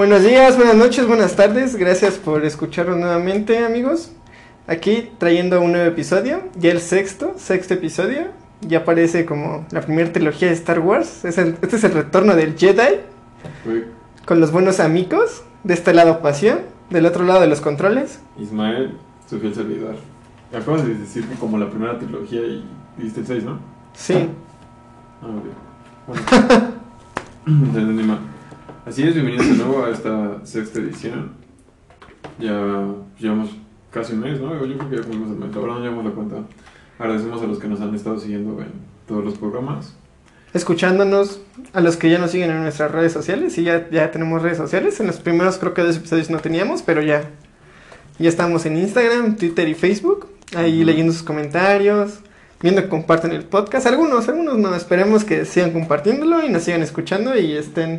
Buenos días, buenas noches, buenas tardes. Gracias por escucharnos nuevamente, amigos. Aquí trayendo un nuevo episodio, ya el sexto, sexto episodio. Ya parece como la primera trilogía de Star Wars. Es el- este es el retorno del Jedi con los buenos amigos. De este lado Pasión, del otro lado de los controles. Ismael, su fiel servidor. Acabas de decir que como la primera trilogía y diste el 6, ¿no? Sí. Ah, ok. Bueno. Entendí mal. Así es, bienvenidos de nuevo a esta sexta edición. Ya llevamos casi un mes, ¿no? Yo creo que ya cumplimos el mes. Ahora no llevamos la cuenta. Agradecemos a los que nos han estado siguiendo en todos los programas. Escuchándonos a los que ya nos siguen en nuestras redes sociales. Sí, ya, ya tenemos redes sociales. En los primeros creo que dos episodios no teníamos, pero ya. Ya estamos en Instagram, Twitter y Facebook. Ahí Ujú. leyendo sus comentarios. Viendo que comparten el podcast. Algunos, algunos no. Esperemos que sigan compartiéndolo y nos sigan escuchando y estén.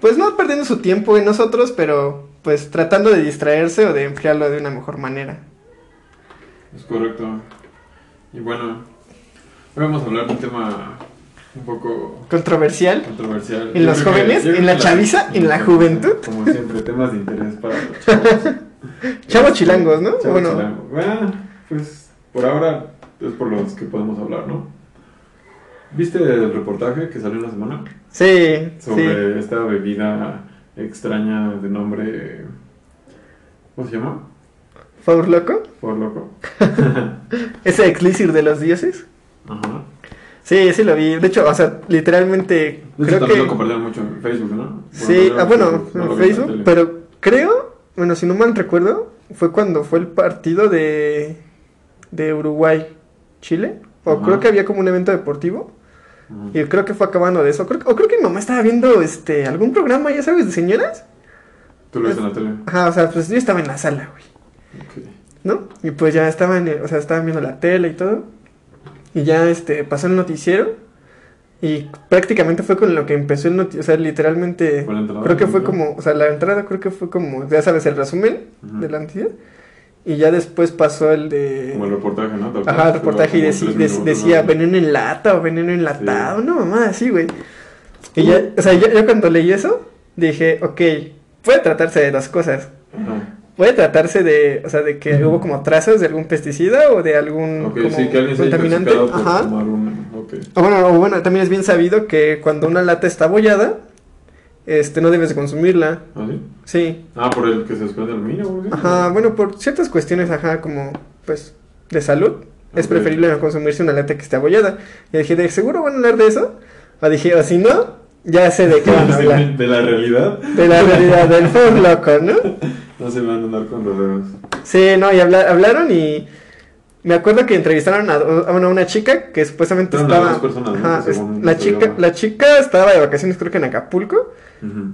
Pues no perdiendo su tiempo en nosotros, pero pues tratando de distraerse o de enfriarlo de una mejor manera. Es correcto. Y bueno, hoy vamos a hablar de un tema un poco Controversial. controversial. ¿En Yo los que- jóvenes? ¿En la chaviza? ¿En la juventud? Como siempre, temas de interés para los chavos. Chavos chilangos, ¿no? Chavos Bueno. chilangos. Bueno, pues por ahora es por los que podemos hablar, ¿no? ¿Viste el reportaje que salió en la semana? Sí, sí. Sobre esta bebida extraña de nombre... ¿Cómo se llama? ¿Favor loco? Por loco. Ese elixir de los dioses. Ajá. Sí, sí lo vi. De hecho, o sea, literalmente De hecho, creo también lo que... compartieron mucho en Facebook, ¿no? Sí, ah, bueno, en Facebook, pero creo, bueno, si no mal recuerdo, fue cuando fue el partido de, de Uruguay-Chile. O Ajá. creo que había como un evento deportivo. Y creo que fue acabando de eso. Creo, o creo que mi mamá estaba viendo este algún programa, ya sabes, de señoras. ¿Tú lo viste en la tele? Ajá, o sea, pues yo estaba en la sala, güey. Ok. ¿no? Y pues ya estaban, o sea, estaban viendo la tele y todo. Y ya este pasó el noticiero. Y prácticamente fue con lo que empezó el noticiero. O sea, literalmente. ¿Fue la entrada, Creo que fue como. O sea, la entrada creo que fue como. Ya sabes, el resumen de la noticia. Y ya después pasó el de. Como el reportaje, ¿no? Tal. Ajá, el reportaje y Como deci- tres dec- minutos, decía ¿no? veneno en lata o veneno enlatado, Sí. no mamá, así, güey. Y ya, o sea, yo, yo cuando leí eso, dije, ok, puede tratarse de dos cosas. Ajá. Puede tratarse de, o sea, de que Ujú. hubo como trazas de algún pesticida o de algún Ok, como sí, que alguien se haya contaminante. por Ajá. tomar un... Ok. O bueno, o bueno, también es bien sabido que cuando una lata está abollada, este, no debes de consumirla. ¿Ah, sí? Sí. Ah, por el que se desprende aluminio, güey. Ajá, bueno, por ciertas cuestiones, ajá, como, pues, de salud, es preferible no consumirse una lata que esté abollada. Y dije, ¿de seguro van a hablar de eso? O dije, o si no, ya sé de qué van a hablar. De la realidad. De la realidad del loco, ¿no? No se van a andar con rodeos. Sí, no, y habla- hablaron y me acuerdo que entrevistaron a, a una, una chica que supuestamente estaba... personas, ¿no? Ajá, es- la, chica, la chica estaba de vacaciones creo que en Acapulco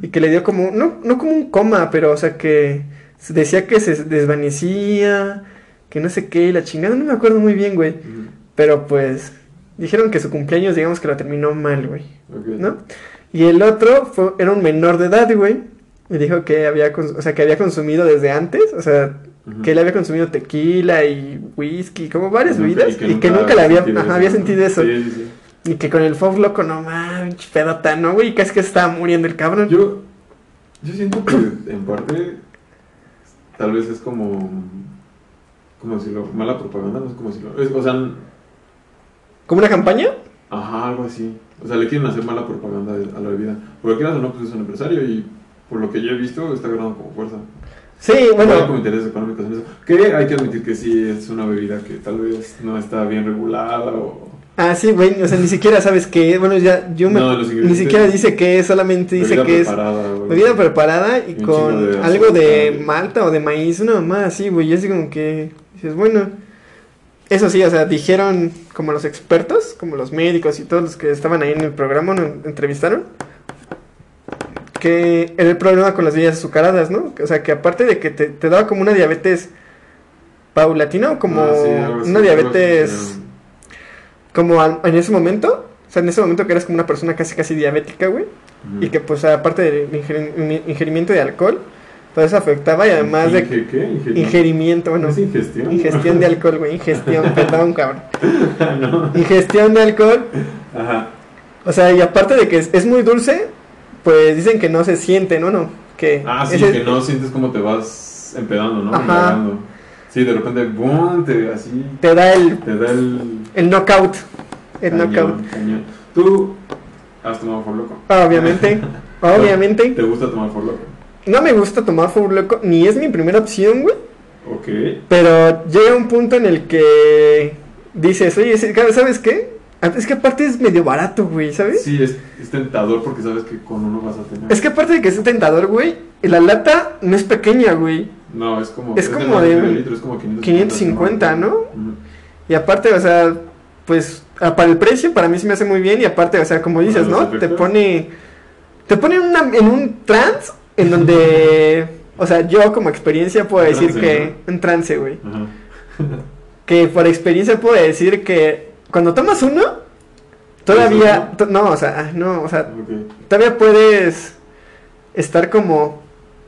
y que le dio como, no, no como un coma, pero o sea que decía que se desvanecía, que no sé qué, y la chingada, no me acuerdo muy bien, güey. Pero pues dijeron que su cumpleaños digamos que lo terminó mal, güey. Ok. ¿no? Y el otro fue, era un menor de edad, güey. Y dijo que había, o sea, que había consumido desde antes, o sea, Que él había consumido tequila y whisky, como varias bebidas, y que, nunca, le había, sentido ajá, había sentido eso. Sí, sí, sí. Y que con el fog loco, no mames, pedota, ¿no, güey? Casi que estaba muriendo el cabrón. Yo, yo siento que en parte tal vez es como, como decirlo, mala propaganda, no sé cómo decirlo. Es- o sea, ¿Como una campaña? ajá, algo así. O sea, le quieren hacer mala propaganda a la bebida. Porque quieras o no, pues es un empresario y por lo que yo he visto está ganando como fuerza. Sí, Bueno, como bueno, intereses económicos en eso. Que hay que admitir que sí es una bebida que tal vez no está bien regulada o... ah, sí, güey, o sea, ni siquiera sabes qué, bueno, ya, yo me, No, ni siquiera dice que es, solamente dice bebida que es preparada, güey. Bebida preparada y con de algo de malta o de maíz, una mamá así, güey. Y así como que dices, bueno. Eso sí, o sea, dijeron como los expertos, como los médicos y todos los que estaban ahí en el programa, nos entrevistaron, que era el problema con las bebidas azucaradas, ¿no? O sea, que aparte de que te, te daba como una diabetes paulatina o como Ah, sí, una diabetes como al- en ese momento, o sea, en ese momento que eras como una persona casi casi diabética, güey. Y que pues aparte del ingeri- in- ingerimiento de alcohol, pues eso afectaba y además de Inge- ¿Qué? Inge- ingerimiento, bueno, ¿Es ingestión? ingestión de alcohol, güey, ingestión, perdón, cabrón. no. Ingestión de alcohol, Ajá. o sea, y aparte de que es, es muy dulce, pues dicen que no se siente, ¿no? No, Que Ah, sí, ese- que no sientes como te vas empedando, ¿no? Ajá. Sí, de repente, boom, te, así, te da el, te da el... el knockout. El cañón, knockout. cañón. ¿Tú has tomado For Loco? Obviamente. obviamente. ¿Te gusta tomar For Loco? No me gusta tomar Four Loco, ni es mi primera opción, güey. Ok. Pero llega un punto en el que dices, oye, ¿sabes qué? Ah, Es que aparte es medio barato, güey, ¿sabes? Sí, es, es tentador porque sabes que con uno vas a tener. Es que aparte de que es tentador, güey, la lata no es pequeña, güey. No, es como... Es como medio de litro, es como 550. 550, ¿no? Y aparte, o sea, pues ah, para el precio para mí se me hace muy bien y aparte, o sea, como dices, ¿no? Te pone te pone en, una- en un trance en donde, o sea, yo como experiencia puedo decir trance, que un trance, güey, Ajá. que por experiencia puedo decir que cuando tomas uno todavía to- no, o sea, ah, no, o sea, todavía puedes estar como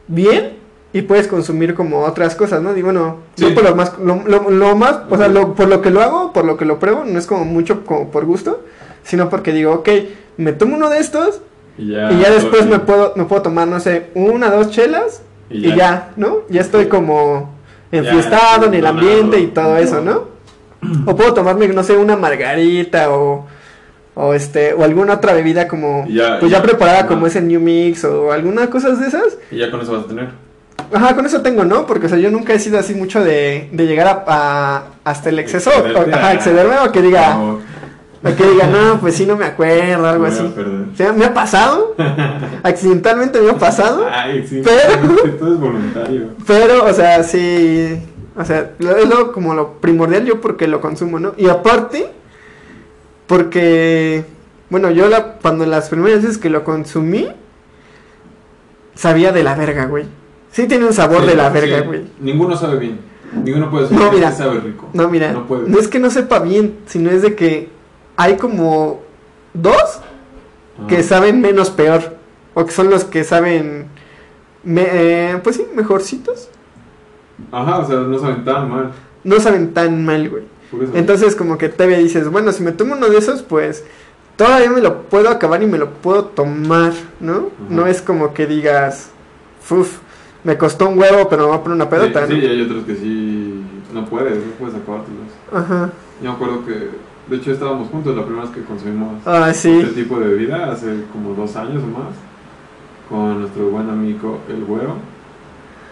bien y puedes consumir como otras cosas, ¿no? Digo, bueno, Sí. yo por lo más, lo, lo- lo más, o sea, lo- por lo que lo hago, por lo que lo pruebo, no es como mucho como por gusto, sino porque digo, ok, me tomo uno de estos Y ya, y ya después me puedo, me puedo tomar, no sé, una, dos chelas y ya, ¿no? Ya estoy como Ya, enfiestado en el ambiente y todo eso, ¿no? O puedo tomarme, no sé, una margarita o, o este, o alguna otra bebida como, ya- pues ya ya- preparada ajá. como ese New Mix o alguna cosa de esas. Y ya con eso vas a tener. Ajá, con eso tengo, ¿no? Porque, o sea, yo nunca he sido así mucho de, de llegar a, a- hasta el exceso, o, ajá, excederme o que diga, No, o que diga, no, pues sí, no me acuerdo, algo me así. O sea, me ha pasado, accidentalmente me ha pasado, Ay, sí. Pero- Todo es voluntario. pero, o sea, sí, o sea, lo- es lo, como lo primordial yo porque lo consumo, ¿no? Y aparte, porque, bueno, yo la, cuando las primeras veces que lo consumí, sabía de la verga, güey. Sí tiene un sabor Sí, de la sí. verga, güey. Ninguno sabe bien. Ninguno puede decir No, que mira. sabe rico. No, mira, No es que no sepa bien, sino es de que hay como dos que saben menos peor, o que son los que saben, me- eh, pues sí, mejorcitos. Ajá, o sea, no saben tan mal. No saben tan mal, güey. Entonces como que todavía dices, bueno, si me tomo uno de esos, pues todavía me lo puedo acabar y me lo puedo tomar, ¿no? No es como que digas, uff, me costó un huevo, pero me voy a poner una pedota, sí, sí, y ¿no? hay otros que sí no puedes, no puedes acabártelos. Ajá. Yo me acuerdo que, de hecho, estábamos juntos la primera vez que consumimos Ah, este sí. tipo de bebida, hace como dos años o más, con nuestro buen amigo El Güero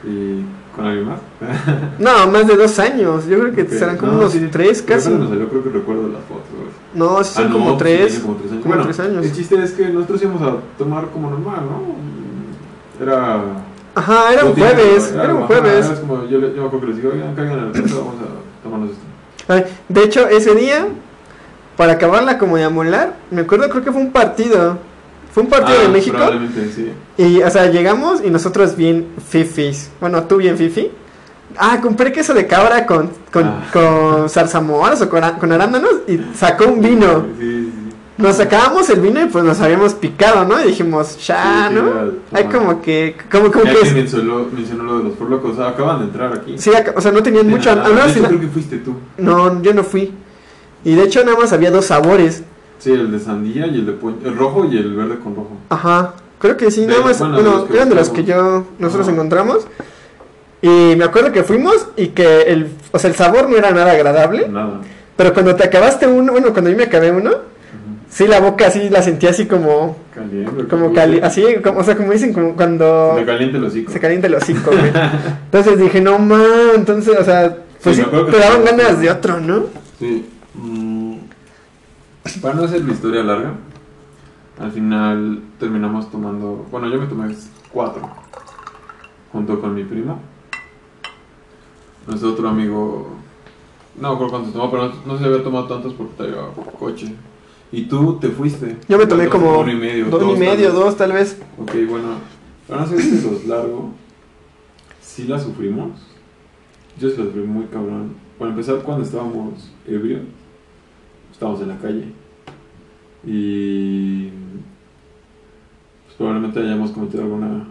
y con alguien más. No, más de dos años. Yo creo que Ok. serán como No, unos sí, tres Creo casi. salió, creo que recuerdo las fotos. güey. No, sí son Ah, no, como sí, tres. tiene como tres años. como Bueno, tres años. El chiste es que nosotros íbamos a tomar como normal, ¿no? Era. Ajá, era un jueves. ¿no? Era un ajá, jueves. era como, yo, yo acuerdo que les digo, oigan, caigan a la casa, vamos a tomarnos esto. De hecho, ese día, para acabarla como de amolar, me acuerdo, creo que fue un partido. Fue un partido Ah, de México. Probablemente, sí. Y, o sea, llegamos y nosotros bien fifis. Bueno, tú bien fifi. Ah, compré queso de cabra con, con, Ah. con zarzamoras o con, arándanos y sacó un vino. Sí, sí. Nos sacábamos el vino y pues nos habíamos picado, ¿no? Y dijimos, ya, ¿no? Hay como que, como, que es- mencionó, mencionó lo de los forlocos, o sea, acaban de entrar aquí. Sí, o sea, no tenían De mucho. nada. al menos si- creo que fuiste tú. no, yo no fui. Y de hecho, nada más había dos sabores. Sí, el de sandía y el de pollo. El rojo y el verde con rojo. Ajá, creo que sí, De- nada más, bueno, eran de los que yo, nosotros Ajá. encontramos. Y me acuerdo que fuimos y que el, o sea, el sabor no era nada agradable. Nada. Pero cuando te acabaste uno, bueno, cuando yo me acabé uno, sí la boca así la sentía así como, Caliente. como cali, así, como, o sea, como dicen, como cuando Me caliente el hocico. se calienta el hocico, güey. Entonces dije, no man, entonces, o sea, pues Sí, sí, te daban ganas de otro, ¿no? Sí. mm, para no hacer la historia larga, al final terminamos tomando. Bueno, yo me tomé cuatro. Junto con mi primo. Nuestro otro amigo. No me acuerdo cuántos tomó, pero no, no se había tomado tantos porque traía coche. Y tú te fuiste. Yo me tomé como uno y medio. dos y tal medio, dos tal vez. Ok, bueno, para no hacer los largo, sí la sufrimos. Yo sí la sufrí muy cabrón. Para empezar, cuando estábamos ebrios, estábamos en la calle. Y. Pues probablemente hayamos cometido alguna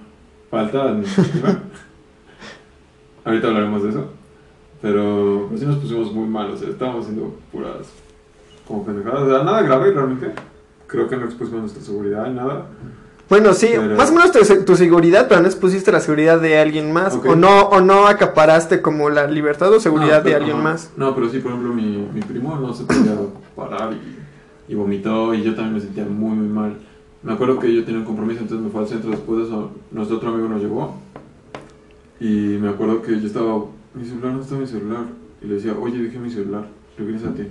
falta administrativa. Ahorita hablaremos de eso. Pero pues sí nos pusimos muy mal, o sea, estábamos haciendo puras. como pendejadas. O sea, nada grave realmente. Creo que no expusimos nuestra seguridad, nada. Bueno, sí, Pero- más o menos tu, tu seguridad, pero no expusiste la seguridad de alguien más. Ok. O no o no acaparaste como la libertad o seguridad No, de pero- alguien ajá. más. No, pero sí, por ejemplo, mi, mi primo no se podía parar y, y vomitó y yo también me sentía muy, muy mal. Me acuerdo que yo tenía un compromiso, entonces me fue al centro. Después de eso, nuestro otro amigo nos llevó y me acuerdo que yo estaba, mi celular no estaba mi celular. Y le decía, oye, dejé mi celular, regrésate.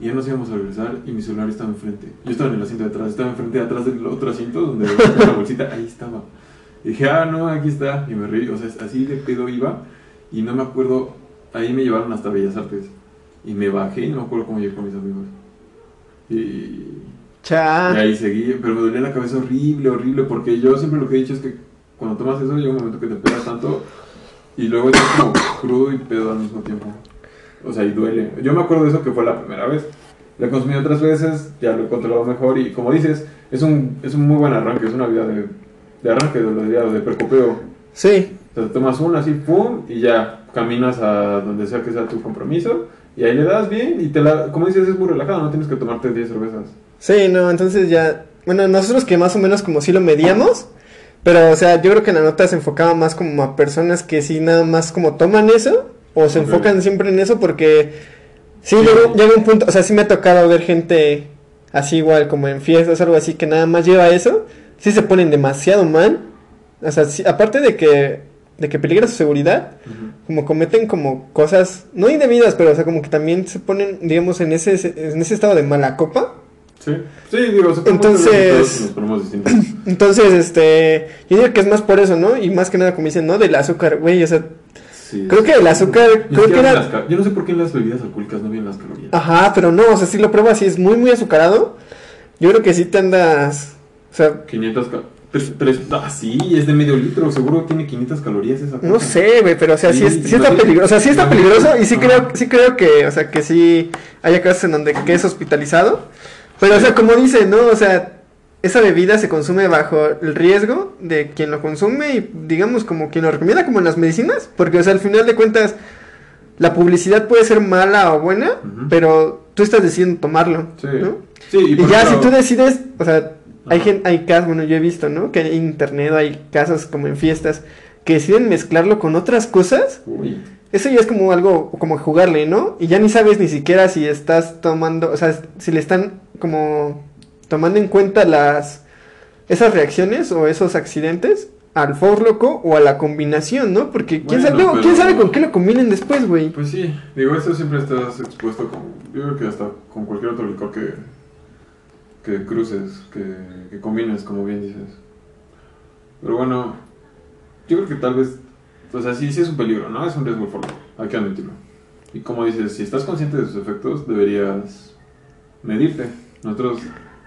Y ya nos íbamos a regresar y mi celular estaba enfrente. Yo estaba en el asiento de atrás, estaba enfrente, atrás del otro asiento donde la bolsita, ahí estaba. Y dije, ah, no, aquí está. Y me reí, o sea, así de pedo iba. Y no me acuerdo, ahí me llevaron hasta Bellas Artes. Y me bajé y no me acuerdo cómo llegué con mis amigos. Y, y Cha. ahí seguí, pero me dolía la cabeza horrible, horrible, porque yo siempre lo que he dicho es que cuando tomas eso llega un momento que te pega tanto y luego estás como crudo y pedo al mismo tiempo. O sea, y duele. Yo me acuerdo de eso que fue la primera vez. Lo he consumido otras veces, ya lo he controlado mejor y como dices, es un, es un muy buen arranque, es una vida de, de arranque, de, de, de precopeo. Sí. O sea, tomas una así, pum, y ya caminas a donde sea que sea tu compromiso y ahí le das bien y te la, como dices, es muy relajado, no tienes que tomarte 10 cervezas. Sí, no, entonces ya. Bueno, nosotros que más o menos como sí lo medíamos. Pero, o sea, yo creo que la nota se enfocaba más como a personas que sí nada más como toman eso. O se enfocan siempre en eso porque. Sí, Sí. llega, llega un punto. O sea, sí me ha tocado ver gente así igual, como en fiestas, algo así, que nada más lleva eso. Sí se ponen demasiado mal. O sea, sí- aparte de que. De que peligra su seguridad. Como cometen como cosas. No indebidas, pero, o sea, como que también se ponen, digamos, en ese, en ese estado de mala copa. Sí, sí, digo, Entonces-. Entonces, este, yo digo que es más por eso, ¿no? Y más que nada, como dicen, ¿no? Del azúcar, güey, o sea, Sí. creo que el azúcar, creo que era... Yo no sé por qué en las bebidas alcohólicas no vienen las calorías. Ajá, pero no, o sea, si lo pruebas y es muy, muy azucarado, yo creo que sí te andas, o sea, 500 ca- pero, pero es- ah, sí, es de medio litro, seguro tiene 500 calorías esa no cosa. sé, güey, pero o sea, sí, Sí, es- sí está peligroso, o sea, sí está peligroso y sí creo, sí creo que, o sea, que sí haya casos en donde que es hospitalizado, pero o sea, como dice, ¿no? O sea, esa bebida se consume bajo el riesgo de quien lo consume y digamos como quien lo recomienda como en las medicinas, porque o sea, al final de cuentas la publicidad puede ser mala o buena, pero tú estás decidiendo tomarlo, Sí. ¿no? Sí, Y, por ya si tú decides, o sea, hay gente, hay casos, bueno, yo he visto, ¿no? Que en internet hay casos como en fiestas que deciden mezclarlo con otras cosas. Uy, Eso ya es como algo, como jugarle, ¿no? Y ya ni sabes ni siquiera si estás tomando, o sea, si le están como tomando en cuenta las, esas reacciones o esos accidentes al loco o a la combinación, ¿no? Porque quién, Bueno, sabe, luego, quién sabe con qué lo combinen después, güey. Pues sí, digo, eso siempre estás expuesto con, yo creo que hasta con cualquier otro licor que, que cruces, que, que combines, como bien dices. Pero bueno, yo creo que tal vez, o sea, sí, sí es un peligro, ¿no? Es un riesgo fuerte, hay que admitirlo. Y como dices, si estás consciente de sus efectos, deberías medirte. Nosotros,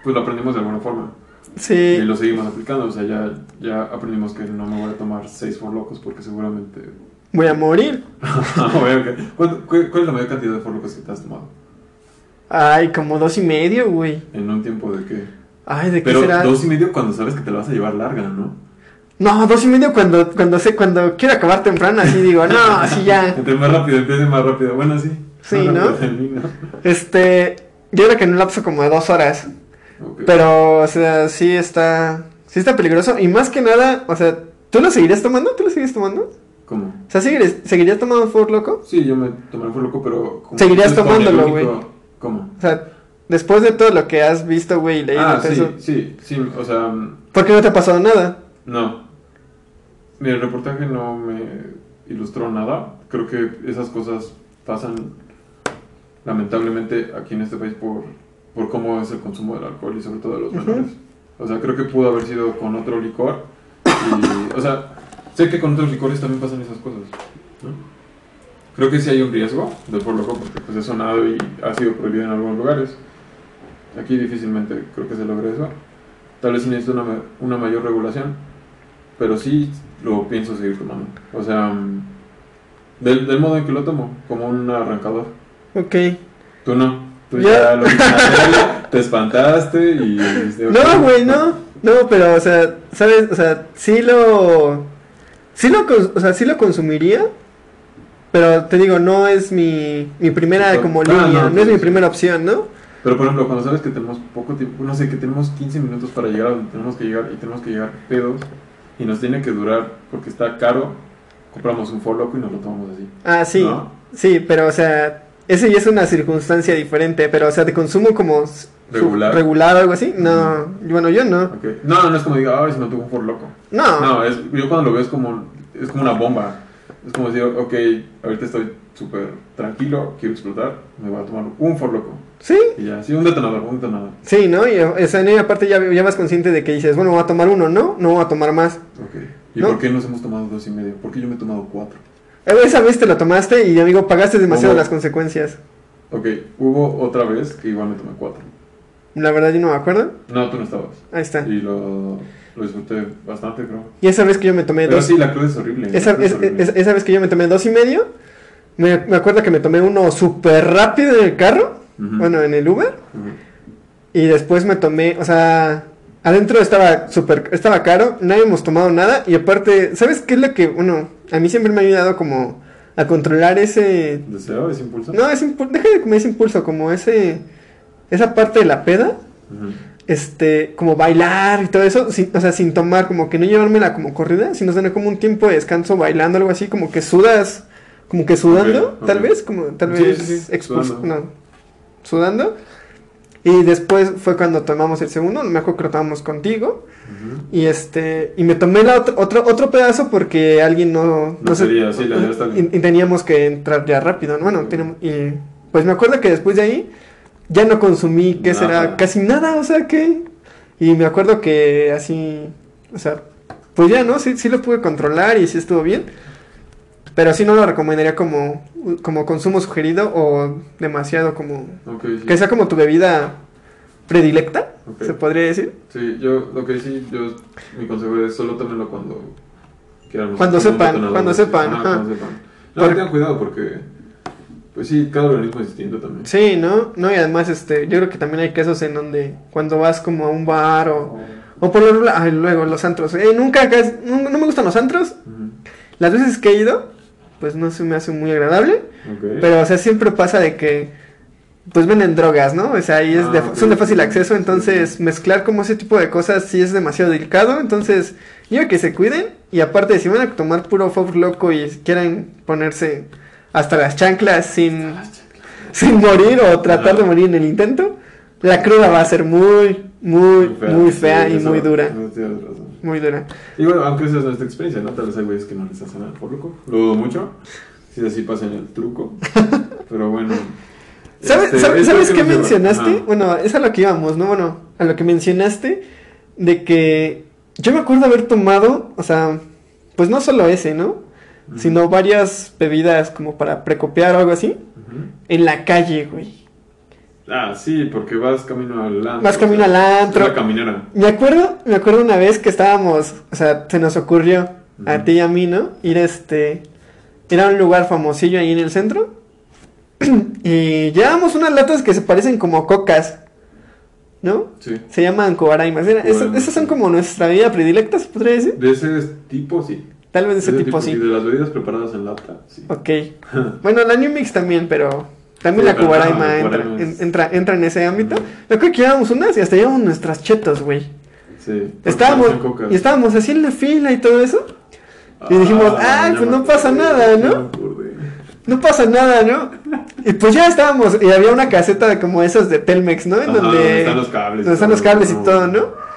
pues lo aprendimos de alguna forma. Y Sí, lo seguimos aplicando, o sea, ya, ya aprendimos que no me voy a tomar seis for locos porque seguramente... voy a morir. Bueno, ok. ¿Cuánto- cu- ¿Cuál es la mayor cantidad de for locos que te has tomado? Ay, como dos y medio, güey. En un tiempo de qué? Ay, ¿de qué Pero será? dos y medio cuando sabes que te la vas a llevar larga, ¿no? No, dos y medio cuando, cuando sé, cuando quiero acabar temprano, así digo, no, así ya. Entre más rápido empiece, más rápido. Bueno, sí. Sí, ¿no? termino. Este, yo creo que en un lapso como de dos horas. Pero, o sea, sí está, sí está peligroso. Y más que nada, o sea, ¿tú lo seguirías tomando? ¿Tú lo sigues tomando? ¿Cómo? O sea, ¿seguirías, ¿seguirías tomando Ford Loco? Sí, yo me tomé el for loco, pero... como Seguirías tomándolo, único- ¿Cómo? O sea, después de todo lo que has visto, güey, y leído, Ah, sí, eso, sí, sí, o sea, ¿por qué no te ha pasado nada? no. Mira, el reportaje no me ilustró nada. Creo que esas cosas pasan lamentablemente aquí en este país por, por cómo es el consumo del alcohol y sobre todo de los menores. O sea, creo que pudo haber sido con otro licor. Y, o sea, sé que con otros licores también pasan esas cosas. ¿no? Creo que sí hay un riesgo del por loco porque pues, es sonado y ha sido prohibido en algunos lugares. Aquí difícilmente creo que se logre eso. Tal vez sí necesito una, una mayor regulación, pero sí lo pienso seguir tomando. O sea, mm, del, del modo en que lo tomo, como un arrancador. Ok. Tú no. Tú Yo- ya lo te espantaste y. No, güey, no. No, pero, o sea, ¿sabes? O sea, sí lo. Sí lo, o sea, sí lo consumiría. Pero te digo, no es mi, mi primera como línea, no, es mi primera opción, ¿no? Pero por ejemplo, cuando sabes que tenemos poco tiempo, no sé, que tenemos 15 minutos para llegar a donde tenemos que llegar y tenemos que llegar pedos y nos tiene que durar porque está caro, compramos un For Loco y nos lo tomamos así. Ah, sí. ¿No? Sí, pero o sea, ese ya es una circunstancia diferente, pero o sea, de consumo como Regular. regular o algo así. No, bueno, yo no. No, no es como diga, ay, si no tuvo un For Loco. No. No, es, yo cuando lo veo es como, es como una bomba. Es como decir, ok, ahorita estoy súper tranquilo, quiero explotar, me voy a tomar un For Loco. Sí, Y ya, sí, un detonador, un detonador. sí, ¿no? Y, o sea, y aparte ya, ya vas consciente de que dices, bueno, voy a tomar uno, ¿no? No voy a tomar más. Ok. ¿Y ¿No? por qué nos hemos tomado dos y medio? ¿Por qué yo me he tomado cuatro? Eh, Esa vez te lo tomaste y, amigo, pagaste demasiado las consecuencias. Ok, hubo otra vez que igual me tomé cuatro. La verdad, yo no me acuerdo. No, tú no estabas. Ahí está. Y lo, lo disfruté bastante, creo. Y esa vez que yo me tomé Pero dos. sí, la cruda es horrible. Esa, es es- horrible. es- esa vez que yo me tomé dos y medio, me, me acuerdo que me tomé uno súper rápido en el carro, Ujú. bueno, en el Uber, y después me tomé, o sea, adentro estaba súper, estaba caro, no habíamos tomado nada, y aparte, ¿sabes qué es lo que, bueno, a mí siempre me ha ayudado como a controlar ese, ¿Deseo ese impulso? no, ese impulso, deja de comer ese impulso, como ese, esa parte de la peda, Ujú. Este, como bailar y todo eso, sin- o sea, sin tomar, como que no llevármela como corrida, sino tener como un tiempo de descanso bailando, algo así, como que sudas, como que sudando, tal vez, como tal vez sí, sudando. no, sudando. Y después fue cuando tomamos el segundo, me acuerdo que lo tomamos contigo, y este, y me tomé la otro, otro, otro pedazo porque alguien no, No sí, la bien. y, y teníamos que entrar ya rápido, ¿no? bueno, teníamos, y pues me acuerdo que después de ahí ya no consumí, ¿qué Nada. será? Casi nada, o sea que, y me acuerdo que así, o sea, pues ya, ¿no? Sí, sí lo pude controlar y sí estuvo bien, pero sí no lo recomendaría como, como consumo sugerido o demasiado como, Ok, sí. que sea como tu bebida predilecta, Ok. se podría decir. Sí, yo lo que sí, yo, mi consejo es solo tómenlo cuando quieran. Cuando sepan, cuando sepan, ajá. cuando sepan. No, Por- tengan cuidado porque, pues sí, cada organismo es distinto también. Sí, ¿no? No, y además, este, yo creo que también hay casos en donde cuando vas como a un bar o, o por lo ay, luego los antros. Eh, nunca, no, no me gustan los antros. Las veces que he ido, pues no se me hace muy agradable. Pero, o sea, siempre pasa de que, pues venden drogas, ¿no? O sea, y es de- Ah, ok, son de fácil acceso, entonces mezclar como ese tipo de cosas sí es demasiado delicado. Entonces, yo que se cuiden. Y aparte, si van a tomar puro fof loco y quieren ponerse hasta las chanclas sin, sin morir o tratar de morir en el intento, la cruda va a ser muy, muy, muy fea, sí, y muy dura. razón. Muy dura. Y bueno, aunque esa es nuestra experiencia, ¿no? Tal vez hay güeyes que no les hacen nada por loco. Lo dudo mucho. Si así pasan el truco. Pero bueno. ¿Sabes, Este, sabes- qué mencionaste? Bueno, es a lo que íbamos, ¿no? Bueno, a lo que mencionaste de que yo me acuerdo haber tomado, o sea, pues no solo ese, ¿no? Sino varias bebidas como para precopiar o algo así en la calle, güey. Ah, sí, porque vas camino al antro. Vas camino al antro. Es la caminera. Me acuerdo, me acuerdo una vez que estábamos, o sea, se nos ocurrió a ti y a mí, ¿no? Ir este, ir a un lugar famosillo ahí en el centro. y llevábamos unas latas que se parecen como cocas, ¿no? Sí. Se llaman cobaraimas. Esas, esas son como nuestra bebida predilecta, se podría decir. De ese tipo, sí. Tal vez de ese tipo, Y sí. de las bebidas preparadas en lata, sí. Ok. Bueno, la New Mix también, pero también Sí, la cubaraima no, entra, en- entra, entra en ese ámbito. Yo creo que llevábamos unas y hasta llevábamos nuestras chetos, güey. Sí. Estábamos, y estábamos así en la fila y todo eso. y dijimos, "Ay, ya pues no pasa nada, ¿no?" No pasa nada, ¿no? Y pues ya estábamos, y había una caseta de como esas de Telmex, ¿no? En Ajá, donde, donde están los cables y donde están los todo, cables y no. todo, ¿no?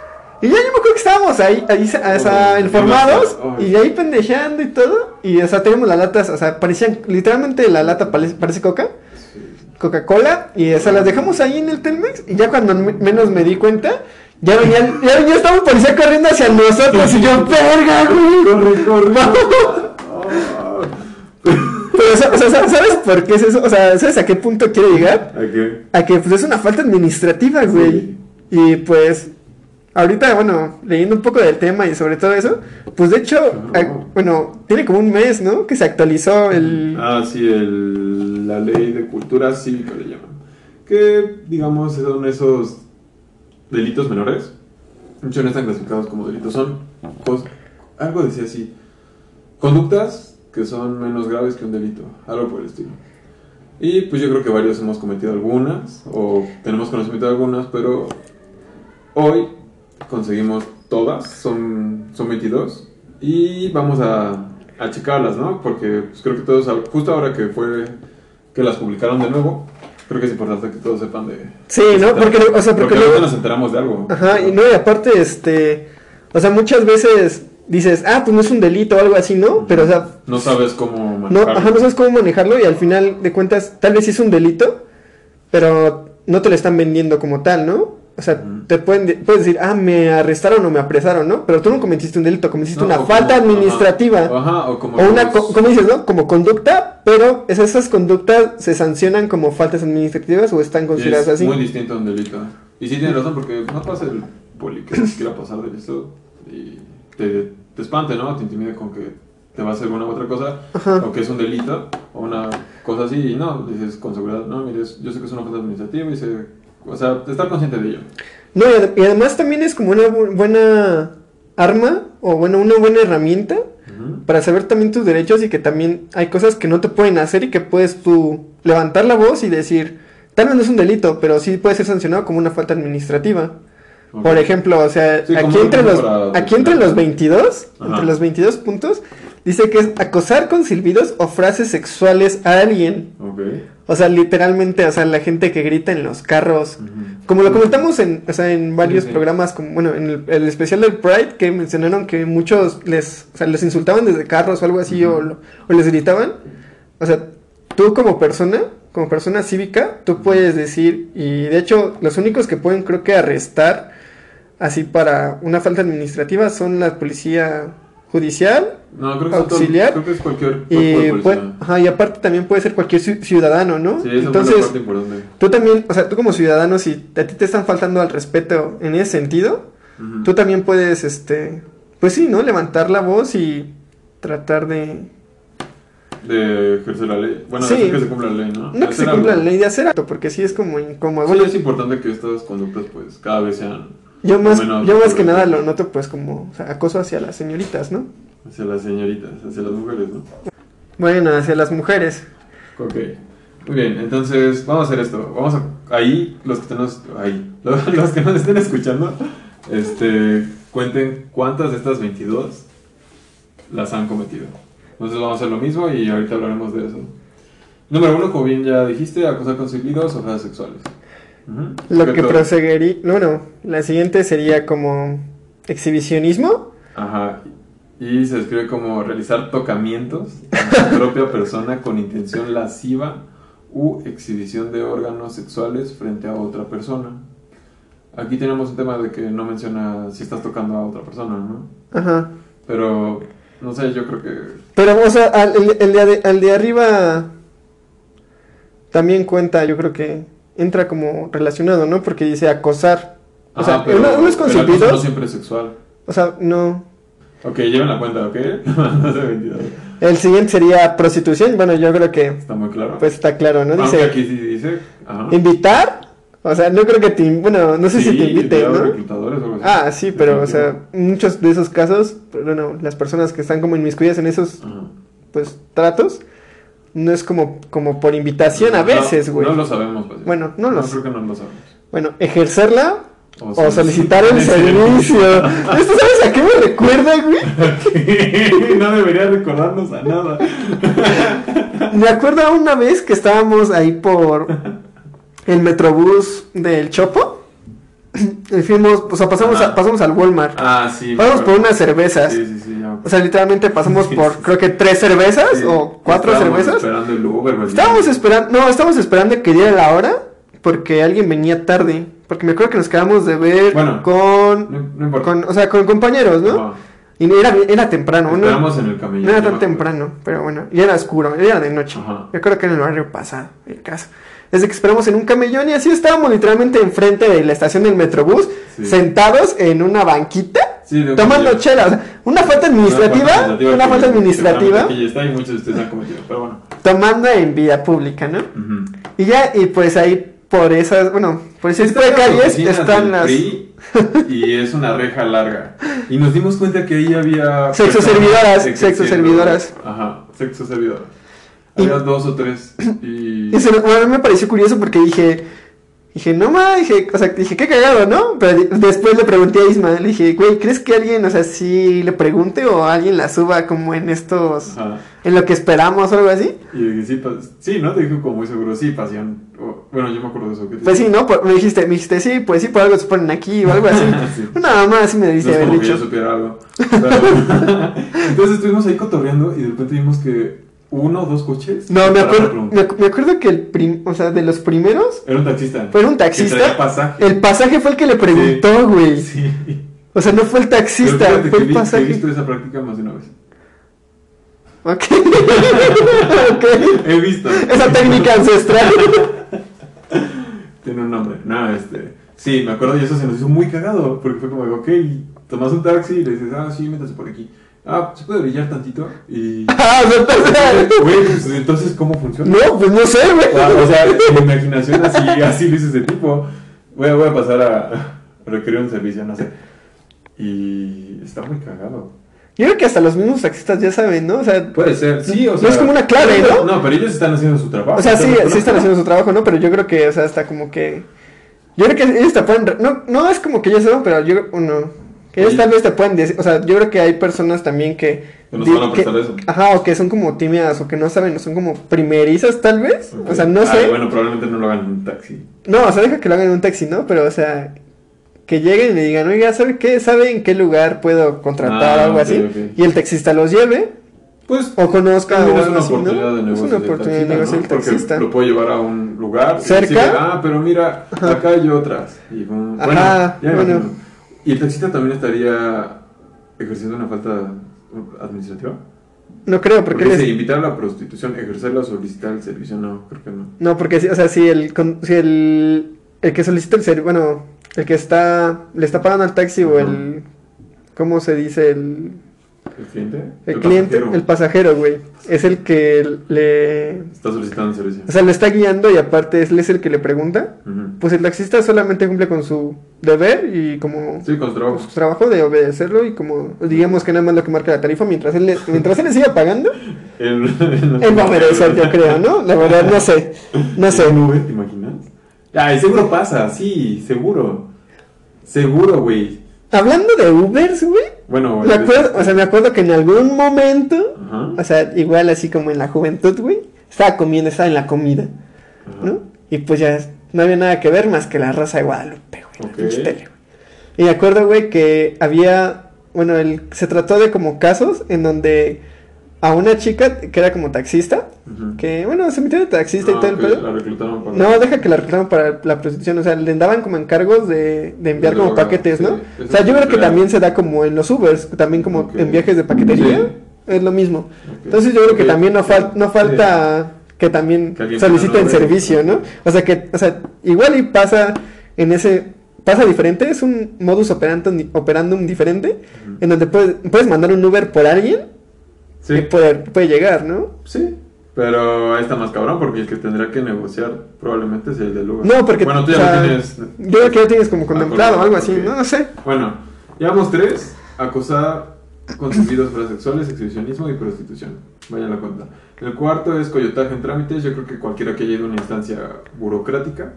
Y ya yo me acuerdo que estábamos ahí, ahí o sea, informados, y ahí pendejeando y todo. Y, o sea, teníamos las latas, o sea, parecían, literalmente la lata parece, parece coca. Coca-Cola, y o sea, las dejamos ahí en el Telmex, y ya cuando me- menos me di cuenta, ya venían, ya venía, estaba un policía corriendo hacia nosotros, y yo, verga, güey. Corre, corre. Pero, o sea, o sea, ¿sabes por qué es eso? O sea, ¿sabes a qué punto quiere llegar? ¿A qué? A que pues es una falta administrativa, güey. Y pues ahorita, bueno, leyendo un poco del tema y sobre todo eso, pues de hecho, a- bueno, tiene como un mes, ¿no? Que se actualizó el... Ah, sí, el, la ley de cultura cívica le llaman. Que, digamos, son esos delitos menores. Muchos no están clasificados como delitos. Son cos- algo decía así. Conductas que son menos graves que un delito. Algo por el estilo. Y pues yo creo que varios hemos cometido algunas, o tenemos conocimiento de algunas, pero hoy conseguimos todas, son, son 22, y vamos a, a checarlas, ¿no? Porque pues, creo que todos, justo ahora que fue que las publicaron de nuevo, creo que es importante que todos sepan de... Sí, ¿no? Porque, o sea, porque, porque luego- nos enteramos de algo. Ajá, y no, y aparte, este, o sea, muchas veces dices, ah, pues no es un delito o algo así, ¿no? Pero, o sea, No sabes cómo no, manejarlo. ajá, no sabes cómo manejarlo y al final de cuentas, tal vez sí es un delito, pero no te lo están vendiendo como tal, ¿no? O sea, te pueden, de- puedes decir, ah, me arrestaron o me apresaron, ¿no? Pero tú no cometiste un delito, cometiste No, una falta como- administrativa. Ajá, ajá, o como... O una, co- como dices, ¿no? Como conducta, pero esas, esas conductas se sancionan como faltas administrativas o están consideradas es así. muy distinto a un delito. Y sí tienes razón, porque no pasa el poli que quiera pasar de esto y te, te espante, ¿no? Te intimide con que te va a hacer una u otra cosa, Ajá. o que es un delito, o una cosa así, y no, dices con seguridad, no, mire, es- yo sé que es una falta administrativa y sé... O sea, estar consciente de ello. No, y, ad- y además también es como una bu- buena arma o bueno, una buena herramienta para saber también tus derechos y que también hay cosas que no te pueden hacer y que puedes tú levantar la voz y decir, tal vez no es un delito, pero sí puede ser sancionado como una falta administrativa. Por ejemplo, o sea, Sí, aquí entre los aquí entre los 22, Ajá. entre los 22 puntos dice que es acosar con silbidos o frases sexuales a alguien. Ok. O sea, literalmente, o sea, la gente que grita en los carros. Como lo comentamos en, o sea, en varios Sí, sí. programas, como bueno, en el, el especial del Pride, que mencionaron que muchos les, o sea, les insultaban desde carros o algo así, o, o les gritaban. O sea, tú como persona, como persona cívica, tú puedes decir, y de hecho, los únicos que pueden, creo que, arrestar así para una falta administrativa son la policía judicial No, creo que, son todo- Auxiliar. creo que es cualquier policía. ajá, y aparte también puede ser cualquier ci- ciudadano, ¿no? Sí, esa Entonces, parte importante. Tú también, o sea, tú como ciudadano, si a ti te están faltando al respeto en ese sentido, tú también puedes, este, pues sí, ¿no? Levantar la voz y tratar de... de ejercer la ley. Bueno, Sí. hacer que se cumpla la ley, ¿no? No que se cumpla la ley de hacer acto, porque sí es como incómodo. Sí, Bueno, es importante que estas conductas, pues, cada vez sean yo más, menos yo más que nada lo noto pues como o sea, acoso hacia las señoritas, ¿no? hacia las señoritas, hacia las mujeres, ¿no? Bueno, hacia las mujeres. Ok. Muy bien, entonces vamos a hacer esto. Vamos a. Ahí, los que nos. Ahí. Los, los que nos estén escuchando, este. Cuenten cuántas de estas 22 las han cometido. Entonces vamos a hacer lo mismo y ahorita hablaremos de eso. Número uno, como bien ya dijiste, acosar con silbidos o frases sexuales. Lo que proseguiría... No, no, la siguiente sería como exhibicionismo. Ajá. Y se describe como realizar tocamientos a su propia persona con intención lasciva u exhibición de órganos sexuales frente a otra persona. Aquí tenemos un tema de que no menciona si estás tocando a otra persona, ¿no? Ajá. Pero, no sé, yo creo que... Pero, o sea, al- el, el de, al de arriba también cuenta, yo creo que entra como relacionado, ¿no? Porque dice acosar. O Ajá, sea, pero uno, uno es con el acoso silbidos. no siempre es sexual. O sea, no. Ok, lleven la cuenta, ¿ok? no sé, 22. El siguiente sería prostitución. Bueno, yo creo que Está muy claro. pues está claro, ¿no? Aunque Dice aquí sí dice... Ajá. invitar. O sea, no creo que te. Bueno, no sé si te invite, de ¿no? reclutadores o algo así. Ah, sí, pero, o sea, muchos de esos casos, bueno, las personas que están como inmiscuidas en esos, Ajá. pues, tratos, no es como, como por invitación a No, veces, güey. No, lo sabemos, pues. Bueno, no lo sé. creo que no lo sabemos. Bueno, ejercerla O o solicitar el servicio. ¿Esto sabes a qué me recuerda, güey? no debería recordarnos a nada. Me acuerdo una vez que estábamos ahí por el metrobús del Chopo. Y fuimos, o sea, pasamos, a- pasamos al Walmart. Ah, sí. Pasamos me por acuerdo. unas cervezas. Sí, sí, sí. ya. O sea, literalmente pasamos por, creo que tres cervezas Sí, o cuatro estábamos cervezas. esperando el Uber. Estábamos esperando, no, estábamos esperando que diera la hora porque alguien venía tarde. Porque me acuerdo que nos quedamos de ver Bueno, con, No, no con, o sea, con compañeros, ¿no? Ajá. Y era, era temprano, ¿no? Esperamos en el camino. No era tan me acuerdo. temprano, pero bueno, ya era oscuro, ya era de noche. Ajá. Yo creo que en el barrio pasado, el caso. Desde que esperamos en un camellón y así estábamos literalmente enfrente de la estación del Metrobús, Sí. sentados en una banquita, Sí, de tomando chela. O sea, una falta administrativa, una falta administrativa, seguramente aquí ya está y muchos de ustedes han cometido, pero bueno. tomando en vía pública, ¿no? Y ya, y pues ahí por esas, bueno, por ese tipo de calles están las PRI y es una reja larga. Y nos dimos cuenta que ahí había. Sexo personas servidoras, sexo servidoras. Ajá, sexo servidoras. Había dos o tres. Y. Y se- bueno, a mí me pareció curioso porque dije, dije, no ma, dije, o sea, dije, qué cagado, ¿no? Pero después le pregunté a Isma, le dije, güey, ¿crees que alguien, o sea, sí le pregunte o alguien la suba como en estos, Ajá. en lo que esperamos o algo así? Y dije, sí, sí, ¿no? Te dijo como muy seguro, sí, pasión. O- bueno, yo me acuerdo de eso. que te Pues sí. ¿no? Por- me dijiste, me dijiste, sí, pues sí, por algo se ponen aquí o algo así. Sí. Una mamá así me No dice es haber como que yo dicho. supiera algo. Pero- Entonces estuvimos ahí cotorreando y de repente vimos que uno o dos coches. No, me acuerdo, me, acu- me acuerdo que el prim, o sea, de los primeros, Era un taxista. fue un taxista. pasaje. El pasaje fue el que le preguntó, güey. Sí. O sea, no fue el taxista, fue que el vi- que He pasaje. visto esa práctica más de una vez. Ok. ok. He visto. Esa técnica ancestral. Tiene un nombre. No, este. Sí, me acuerdo y eso se nos hizo muy cagado. Porque fue como, ok, tomas un taxi y le dices, ah, sí, métase por aquí. Ah, ¿se puede brillar tantito? Y. Ah, o sea, entonces- Güey, pues entonces, ¿cómo funciona? No, pues no sé, güey. Ah, O sea, mi imaginación así, así lo hice ese tipo. Voy a, voy a pasar a, requerir un servicio, no sé. Y está muy cagado. Yo creo que hasta los mismos taxistas ya saben, ¿no? O sea, Puede ser, sí, o No sea. es como una clave, ¿no? No, pero ellos están haciendo su trabajo. o sea, sí, sí están haciendo su trabajo, ¿no? Pero yo creo que, o sea, hasta como que. Yo creo que ellos te pueden. No, no es como que ellos sepan, pero yo. No. Que ellos tal vez te pueden decir. O sea, yo creo que hay personas también que. Que van a prestar eso. Ajá, o que son como tímidas o que no saben, o son como primerizas, tal vez. Ok. O sea, no Ah, sé. bueno, probablemente no lo hagan en un taxi. No, o sea, deja que lo hagan en un taxi, ¿no? Pero, o sea, que lleguen y le digan, oiga, ¿sabe qué? ¿Sabe en qué lugar puedo contratar Ah, algo ok, así? ok. Y el taxista los lleve Pues o conozca o algo así, ¿no? Es una oportunidad de negocio ¿no? del taxista. Lo puedo llevar a un lugar. y ¿Cerca? decirle, ah, pero mira, acá hay otras. Y bueno, Ajá, me bueno. Y el taxista también estaría ejerciendo una falta administrativa. No creo, porque Porque él es- dice invitar a la prostitución, ejercerla o solicitar el servicio, no, creo que no. No, porque, o sea, si el, si el, el que solicita el servicio, bueno, el que está, le está pagando al taxi o el, ¿cómo se dice? El, ¿El cliente? el, cliente, pasajero. el pasajero, güey, es el que le, Está solicitando servicio. o sea, le está guiando y aparte él es el que le pregunta. Pues el taxista solamente cumple con su deber y como Sí, con su trabajo. con su trabajo de obedecerlo y como digamos que nada más lo que marca la tarifa mientras él le, mientras él le siga pagando, El, él va a obedecer, yo creo, ¿no? La verdad no sé, no sé. ¿En Uber, ¿Te imaginas? Ay, seguro pasa, sí, seguro. Seguro, güey. Hablando de Ubers, güey, Bueno, me acuerdo, o sea, me acuerdo que en algún momento, Ajá. o sea, igual así como en la juventud, güey, estaba comiendo, estaba en la comida, Ajá. ¿no? Y pues ya no había nada que ver más que la raza de Guadalupe, güey, la pinche tele, güey. Y me acuerdo, güey, que había, bueno, el, se trató de como casos en donde a una chica que era como taxista, que, bueno, se metió de taxista y Ah, todo el pedo. La reclutaron para... No, deja que la reclamaran para la prostitución, o sea, le daban como encargos de, de enviar De como droga, paquetes, sí, ¿no? eso O sea, yo creo que también se da como en los Ubers, también como en viajes de paquetería, Sí. es lo mismo. Entonces yo creo que también no, fal- no falta que también Que soliciten servicio, ¿no? O sea, que, o sea, igual y pasa en ese, pasa diferente, es un modus operandum, operandum diferente, en donde puedes, puedes mandar un Uber por alguien Sí, puede, puede llegar, ¿no? sí. Pero ahí está más cabrón porque el que tendrá que negociar probablemente es el del Uber. No, porque, Bueno, tú o ya sea, lo tienes... Yo creo que ya tienes como contemplado o algo así. ¿no? No sé. Bueno, llevamos tres. Acosar con subidos para sexuales, exhibicionismo y prostitución. Vaya la cuenta. El cuarto es coyotaje en trámites. Yo creo que cualquiera que haya ido a una instancia burocrática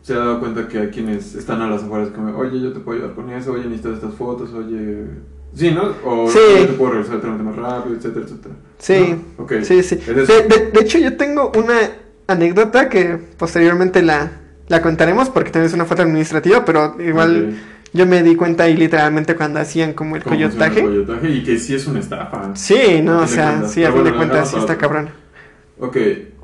se ha dado cuenta que hay quienes están a las afueras como, oye, yo te puedo ayudar con eso, oye, necesitas estas fotos, oye... Sí, ¿no? O Sí. te puedo realizar el trámite más rápido, etcétera, etcétera. Sí, ¿No? Ok. sí, sí. De, eso. de- de hecho, yo tengo una anécdota que posteriormente la, la contaremos porque también es una falta administrativa, pero igual yo me di cuenta ahí literalmente cuando hacían como el ¿Cómo funciona el coyotaje. y que sí es una estafa. Sí, no, o sea, sí, a fin de cuentas sí está cabrón. Ok,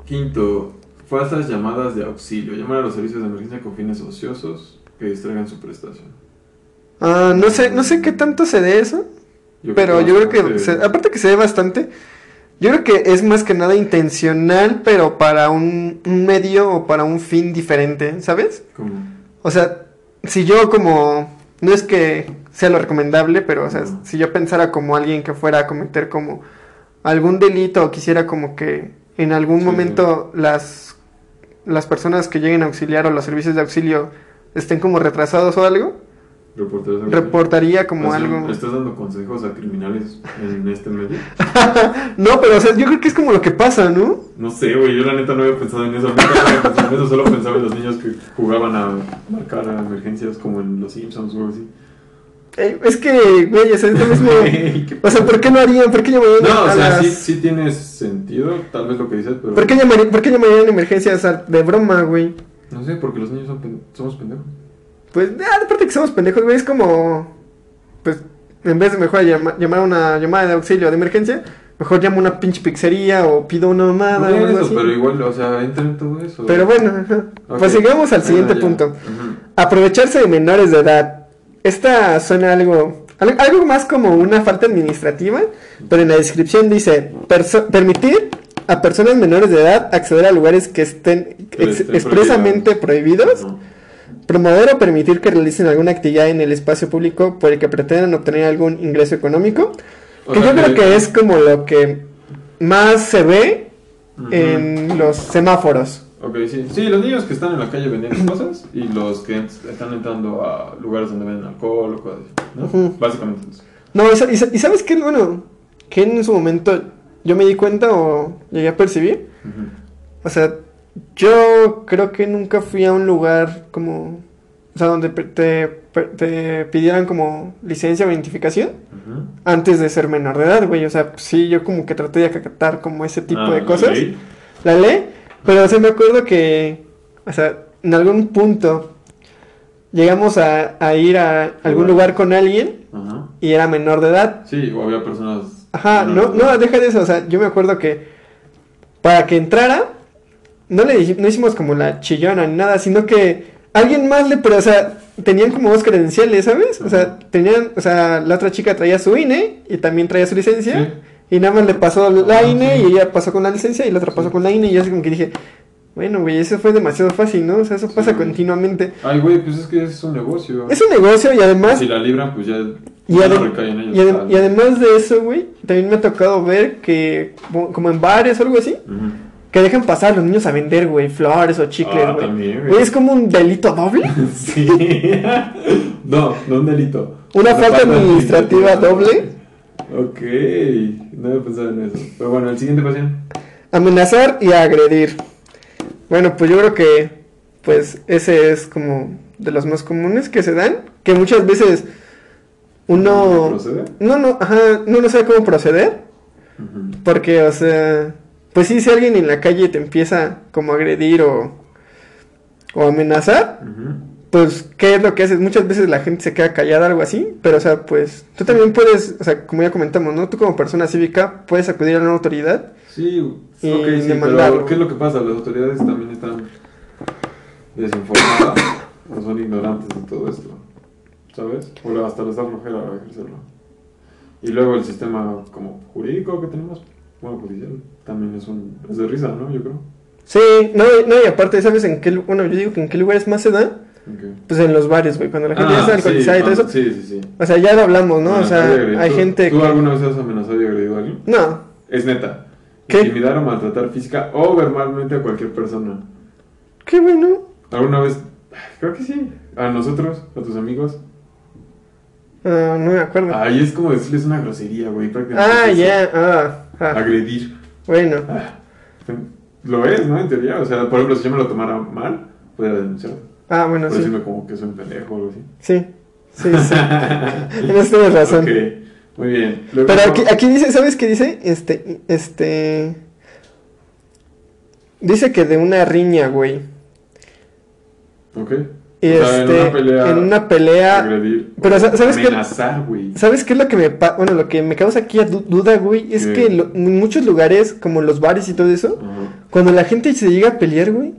quinto, falsas llamadas de auxilio. Llamar a los servicios de emergencia con fines ociosos que distraigan su prestación. Ah, no sé, no sé qué tanto se dé eso, Yo pero yo creo que, se- aparte que se dé bastante, yo creo que es más que nada intencional, pero para un, un medio o para un fin diferente, ¿sabes? ¿Cómo? O sea, si yo como, no es que sea lo recomendable, pero o sea, si yo pensara como alguien que fuera a cometer como algún delito o quisiera como que en algún Sí, momento las las personas que lleguen a auxiliar o los servicios de auxilio estén como retrasados o algo, ¿Reportarías algo? reportaría como O sea, algo. ¿Le estás dando consejos a criminales en este medio? No, pero o sea, yo creo que es como lo que pasa, ¿no? No sé, güey, yo la neta no había pensado en eso. Nunca había pensado en eso, solo pensaba en los niños que jugaban a marcar a emergencias como en Los Simpsons o algo así. Eh, es que, güey, o sea, es lo mismo. O sea, ¿por qué no harían? ¿Por qué llamarían No, o a sea, las- sí, sí tiene sentido, tal vez lo que dices, pero... ¿Por qué llamarían, por qué llamarían emergencias de broma, güey? No sé, porque los niños son pen- somos pendejos. Pues, ah, aparte que somos pendejos, güey, es como. Pues, en vez de mejor llama- llamar una llamada de auxilio de emergencia, mejor llamo una pinche pizzería o pido una mamada Por o algo eso, así. pero igual, o sea, entra en todo eso. Pero bueno, ajá. Pues sigamos al Ah, siguiente punto. Aprovecharse de menores de edad. Esta suena algo, al- algo más como una falta administrativa, pero en la descripción dice permitir a personas menores de edad acceder a lugares que estén ex- expresamente prohibidos. Promover o permitir que realicen alguna actividad en el espacio público por el que pretendan obtener algún ingreso económico, O que sea, yo creo que es como lo que más se ve Ujú. en los semáforos. Ok, sí. Sí, los niños que están en la calle vendiendo cosas y los que están entrando a lugares donde venden alcohol o cosas así, ¿no? Ujú. Básicamente eso. No, y, y y sabes qué, bueno, que en su momento yo me di cuenta o llegué a percibir. Ujú. O sea, yo creo que nunca fui a un lugar como, o sea, donde te, te pidieran como licencia o identificación antes de ser menor de edad, güey. O sea, sí, yo como que traté de acatar como ese tipo Ah, de ¿la cosas. ley? La ley, pero o sea, me acuerdo que, o sea, en algún punto llegamos a, a ir a algún Bueno. lugar con alguien Ajá. y era menor de edad. Sí, o había personas... Ajá, no, de no, deja de eso, o sea, yo me acuerdo que para que entrara, no le dij- no hicimos como la chillona ni nada, sino que alguien más le, pero, o sea, tenían como dos credenciales, ¿sabes? O sea, tenían, o sea, la otra chica traía su INE y también traía su licencia, Sí. y nada más le pasó la Ah, INE sí. y ella pasó con la licencia y la otra pasó con la INE y yo así como que dije, bueno, güey, eso fue demasiado fácil, ¿no? O sea, eso pasa Sí. continuamente. Ay, güey, pues es que es un negocio. Es un negocio y además... Si la libran, pues ya, Y, ya adem- no recae en ellos. y adem- tal. y además de eso, güey, también me ha tocado ver que, como en bares o algo así, Ujú. Que dejan pasar a los niños a vender, güey, flores o chicles, Ah, güey. también, güey. Es como un delito doble. Sí. no, no un delito. Una falta administrativa doble. Ok, no había pensado en eso. Pero bueno, el siguiente pasión. Amenazar y agredir. Bueno, pues yo creo que, pues, ese es como de los más comunes que se dan, que muchas veces uno... ¿Procede? No, no, ajá, no, no sabe cómo proceder. Porque, o sea, pues sí, si alguien en la calle te empieza como a agredir o, o amenazar, pues, ¿qué es lo que haces? Muchas veces la gente se queda callada, algo así, pero, o sea, pues, tú también puedes, o sea, como ya comentamos, ¿no? Tú como persona cívica puedes acudir a una autoridad. Sí, Y ok, sí, demandarlo. pero ¿qué es lo que pasa? Las autoridades también están desinformadas o son ignorantes de todo esto, ¿sabes? O hasta les da flojera ejercerlo. Y luego el sistema como jurídico que tenemos, bueno, judicial, también es un es de risa, ¿no? Yo creo. Sí, no, no, y aparte, ¿sabes en qué, bueno, yo digo que en qué lugares más se da? Pues en los bares, güey, cuando la gente ya Ah, está sí, alcoholizada y todo eso. Sí, sí, sí. O sea, ya lo hablamos, ¿no? O Amenazar y sea, hay ¿Tú- gente ¿Tú que... alguna vez has amenazado y agredido a alguien? No, Es neta. ¿Qué? Intimidar o maltratar física o verbalmente a cualquier persona. qué bueno. ¿Alguna vez? Creo que sí. A nosotros, a tus amigos. Ah, no me acuerdo. Ahí es como decirles una grosería, güey. prácticamente Ah, ya, ah, ah, Agredir. Bueno. Lo es, ¿no? En teoría. O sea, por ejemplo, si yo me lo tomara mal, podría denunciar. Ah, bueno, Por sí. decirme como que soy un pendejo o algo así. Sí, sí, sí. en eso tienes razón. Ok, muy bien. Luego- Pero aquí, aquí dice, ¿sabes qué dice? Este, este... Dice que de una riña, güey. Ok. Y O sea, este, en una pelea. en una pelea... Agredir. Pero, ¿sabes qué? Amenazar, güey. ¿Sabes qué es lo que me bueno, lo que me causa aquí a du- duda, güey? Es ¿Qué? que lo- en muchos lugares, como los bares y todo eso, cuando la gente se llega a pelear, güey,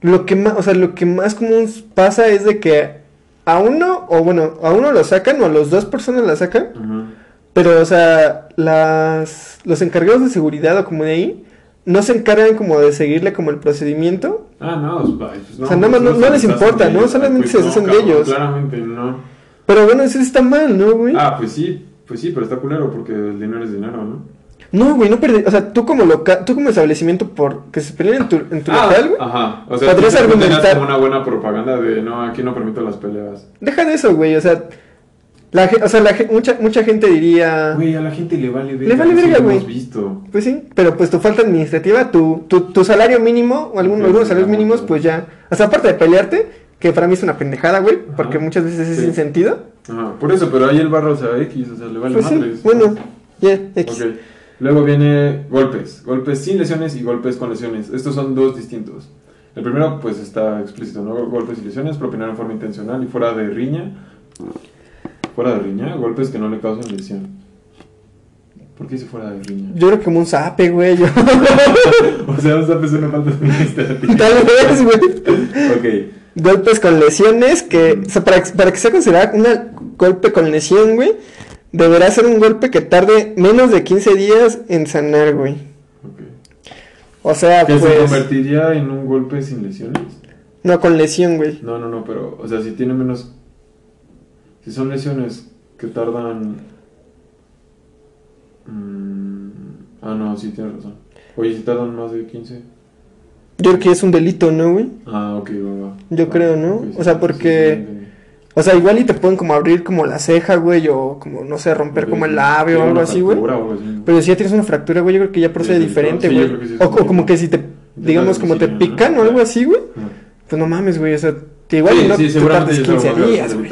lo que más, o sea, lo que más común pasa es de que a uno, o bueno, a uno lo sacan o a las dos personas la sacan, pero, o sea, las, los encargados de seguridad o como de ahí, no se encargan como de seguirle como el procedimiento. Ah, no, pues, pues no. O sea, nada más pues, no- no les importa, ¿no? ellos. Solamente Pues se deshacen de ellos. Claramente no. Pero bueno, eso está mal, ¿no, güey? Ah, pues sí, pues sí, pero está culero porque el dinero es dinero, ¿no? No, güey, no perdí. O sea, tú como local, tú como establecimiento por que se peleen en tu, en tu Ah, local, güey. Ajá. O sea, Podrías argumentar- como una buena propaganda de no, aquí no permito las peleas. Deja de eso, güey. O sea, la, o sea la, mucha, mucha gente diría. Güey, a la gente le vale verga. Le vale verga, lo güey. hemos visto. Pues sí, pero pues tu falta administrativa, tu, tu, tu salario mínimo, o algún- Sí, algunos salarios mínimos, pues ya. O sea, aparte de pelearte, que para mí es una pendejada, güey, porque muchas veces es Sí. sin sentido. Ajá. Por eso, pero ahí el barro, o sea, X, o sea, le vale Pues sí, bueno, ya, X. Ok. Luego viene golpes. Golpes sin lesiones y golpes con lesiones. Estos son dos distintos. El primero, pues está explícito, ¿no? Golpes y lesiones, propinar en forma intencional y fuera de riña. Fuera de riña, golpes que no le causen lesión. ¿Por qué dice fuera de riña? Yo creo que como un zape, güey. yo- o sea, no sabes una falta administrativa. Tal vez, güey. ok. Golpes con lesiones que, o sea, para, para que sea considerado un golpe con lesión, güey, deberá ser un golpe que tarde menos de 15 días en sanar, güey. ok. O sea, ¿Que se pues, convertiría en un golpe sin lesiones? no con lesión, güey. No, no, no, pero, o sea, si tiene menos. Si son lesiones que tardan. Mm, ah, no, sí, tienes razón. Oye, si tardan más de 15. Yo creo que es un delito, ¿no, güey? Ah, ok, va, va. Yo Va, creo, ¿no? sí, O sea, porque- sí, sí, entendí. O sea, igual y te pueden como abrir como la ceja, güey, o como, no sé, romper como el labio o algo así, güey. Pero si ya tienes una fractura, güey, yo creo que ya procede diferente, güey. o, o como que si te, digamos, como te pican o algo así, güey. Ah. Pues no mames, güey, o sea, que igual y no te tardes ya es 15 algo más grave, días, güey.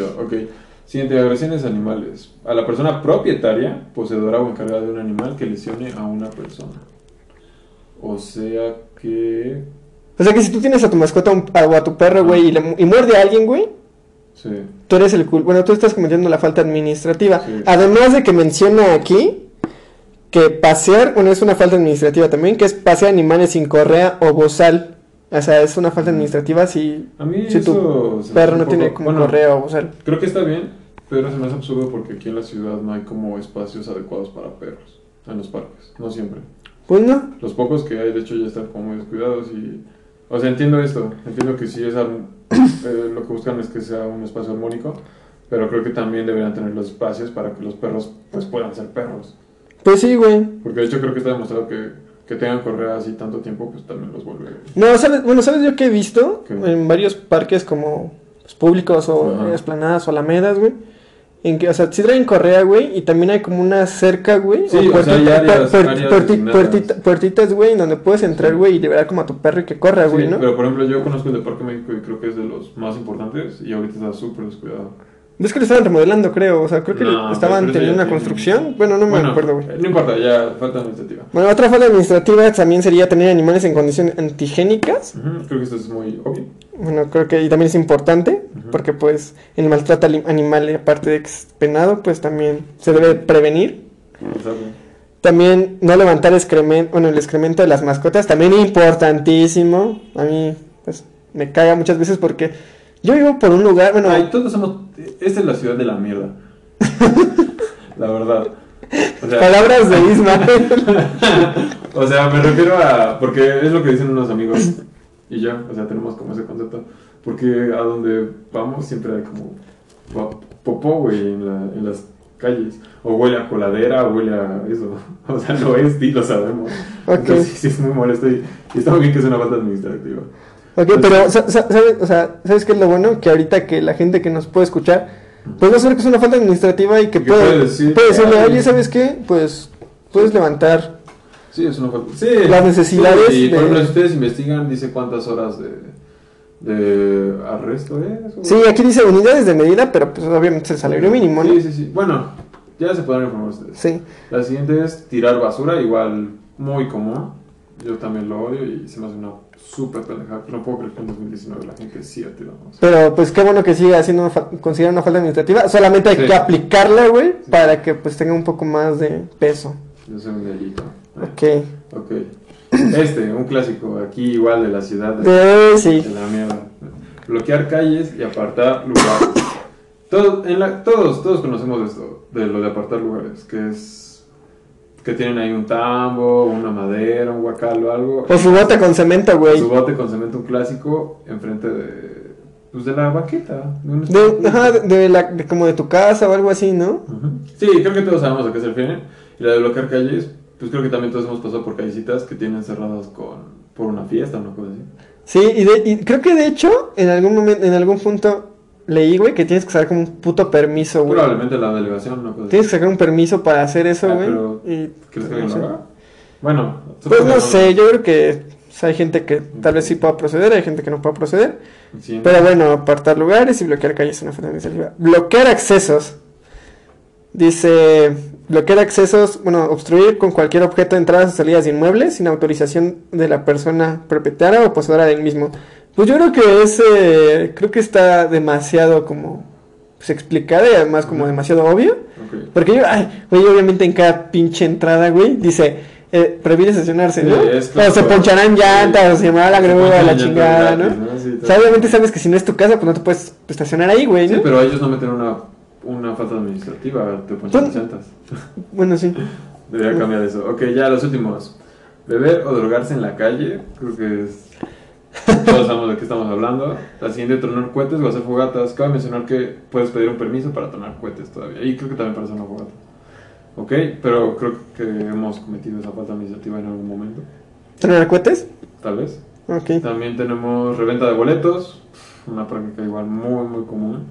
Siguiente, agresiones animales. A la persona propietaria, poseedora o encargada de un animal que lesione a una persona. O sea que... O sea, que si tú tienes a tu mascota un- o a tu perro, güey, y, le y muerde a alguien, güey, Sí. tú eres el cul... Bueno, tú estás cometiendo la falta administrativa. Sí. Además de que menciona aquí que pasear, bueno, es una falta administrativa también, que es pasear animales sin correa o bozal. O sea, es una falta administrativa si, A mí si tu perro no tiene como bueno, correa o bozal. Creo que está bien, pero se me hace absurdo porque aquí en la ciudad no hay como espacios adecuados para perros. En los parques, no siempre. Pues no. Los pocos que hay, de hecho, ya están como muy descuidados y... O sea, entiendo esto, entiendo que sí es eh, lo que buscan es que sea un espacio armónico, pero creo que también deberían tener los espacios para que los perros pues puedan ser perros. Pues sí, güey. Porque de hecho creo que está demostrado que, que tengan correa así tanto tiempo, pues también los vuelve... No, ¿sabes? Bueno, ¿sabes yo que he visto? ¿Qué? En varios parques como pues, públicos o Ajá. esplanadas o alamedas, güey. En que, o sea, sí traen correa, güey, y también hay como una cerca, güey. Sí, o áreas- áreas puerti- puertita- puertitas, güey, donde puedes entrar, Sí. güey, y liberar como a tu perro y que corra, Sí, güey, ¿no? pero por ejemplo yo conozco el de Parque México y creo que es de los más importantes y ahorita está súper descuidado. Es que lo estaban remodelando, creo. O sea, creo que No, estaban eso teniendo una tiene- construcción. Bueno, no me Bueno, acuerdo, güey. No importa, ya falta administrativa. Bueno, otra falta administrativa también sería tener animales en condiciones antigénicas. Creo que esto es muy obvio. Bueno, creo que y también es importante, porque pues el maltrato animal, aparte de que es penado, pues también se debe prevenir. Exacto. También no levantar excremento, bueno, el excremento de las mascotas, también importantísimo. A mí, pues, me caga muchas veces porque yo vivo por un lugar, bueno, Ay, todos somos. Esta es la ciudad de la mierda. la verdad. O sea, palabras de Isma. o sea, me refiero a. Porque es lo que dicen unos amigos y yo. O sea, tenemos como ese concepto. Porque a donde vamos siempre hay como. po- Popó, güey, en, la- en las calles. O huele a coladera, o huele a eso. O sea, no es, y lo sabemos. Ok. Entonces, sí, sí, es muy molesto y, y está muy bien que es una falta administrativa. Ok, pero, sa- sa- ¿sabes, o sea, ¿sabes qué es lo bueno? Que ahorita que la gente que nos puede escuchar, pues va a saber que es una falta administrativa y que puede, puede decir, puede decirle, "Ay". oye, ¿sabes qué? Pues puedes levantar. Sí, es una falta. Sí, Las necesidades sí, y por ejemplo, si ustedes investigan, dice cuántas horas de, de arresto es. o- Sí, aquí dice unidades de medida, pero pues obviamente es el salario mínimo, ¿no? Sí, sí, sí. Bueno, ya se podrán informar ustedes. Sí. La siguiente es tirar basura, igual muy común. Yo también lo odio y se me hace una súper pendejada. No puedo creer que en 2019 la gente siga tirando basura. Pero pues qué bueno que siga siendo considerada una falta administrativa. Solamente hay Sí. que aplicarla, güey, para que pues tenga un poco más de peso. Yo soy un delito. Ok. Ok. Este, un clásico, aquí igual de la ciudad. de- Eh, sí. De la mierda. Bloquear calles y apartar lugares. Todos, en la- todos, todos conocemos esto, de lo de apartar lugares, que es que tienen ahí un tambo, una madera, un guacal o algo. O su bote con cemento, güey. Su bote con cemento, un clásico, enfrente de, pues de la baqueta. de De, ajá, de, la, de como de tu casa o algo así, ¿no? Ujú. Sí, creo que todos sabemos a qué se refieren. Y la de bloquear calles, pues creo que también todos hemos pasado por callecitas que tienen cerradas con por una fiesta o una cosa así. Sí, y, de- y creo que de hecho, en algún momento, en algún punto leí, güey, que tienes que sacar como un puto permiso, güey. Probablemente la delegación, cosa así. Tienes que sacar un permiso para hacer eso, Ah, güey. y- ¿Crees que alguien no lo haga? Bueno, Pues no sé, yo creo que o sea, hay gente que tal vez sí pueda proceder, hay gente que no pueda proceder. Sí, Pero bueno, apartar lugares y bloquear calles es una falta administrativa. Bloquear accesos. Dice, bloquear accesos, bueno, obstruir con cualquier objeto entradas o salidas de inmuebles sin autorización de la persona propietaria o poseedora del mismo. Pues yo creo que es, eh, creo que está demasiado como, pues explicado y además como demasiado obvio. Porque yo, ay, güey, obviamente en cada pinche entrada, güey, dice, eh, prohíbe estacionarse, Sí, ¿no? es o claro. se poncharán llantas, o se llamará la grúa, la chingada, gratis, ¿no? ¿no? Sí, O sea, obviamente sabes que si no es tu casa, pues no te puedes estacionar ahí, güey, Sí, ¿no? pero ellos no meten una, una falta administrativa, te ponchan las llantas. Bueno, sí. Debería cambiar eso. Ok, ya los últimos. Beber o drogarse en la calle, creo que es... Todos sabemos de qué estamos hablando. La siguiente, tronar cohetes o hacer fogatas. Cabe mencionar que puedes pedir un permiso para tronar cohetes todavía. Y creo que también para hacer una fogata. Ok, pero creo que hemos cometido esa falta administrativa en algún momento. ¿Tronar cohetes? Tal vez. Ok. También tenemos reventa de boletos. Una práctica igual muy, muy común.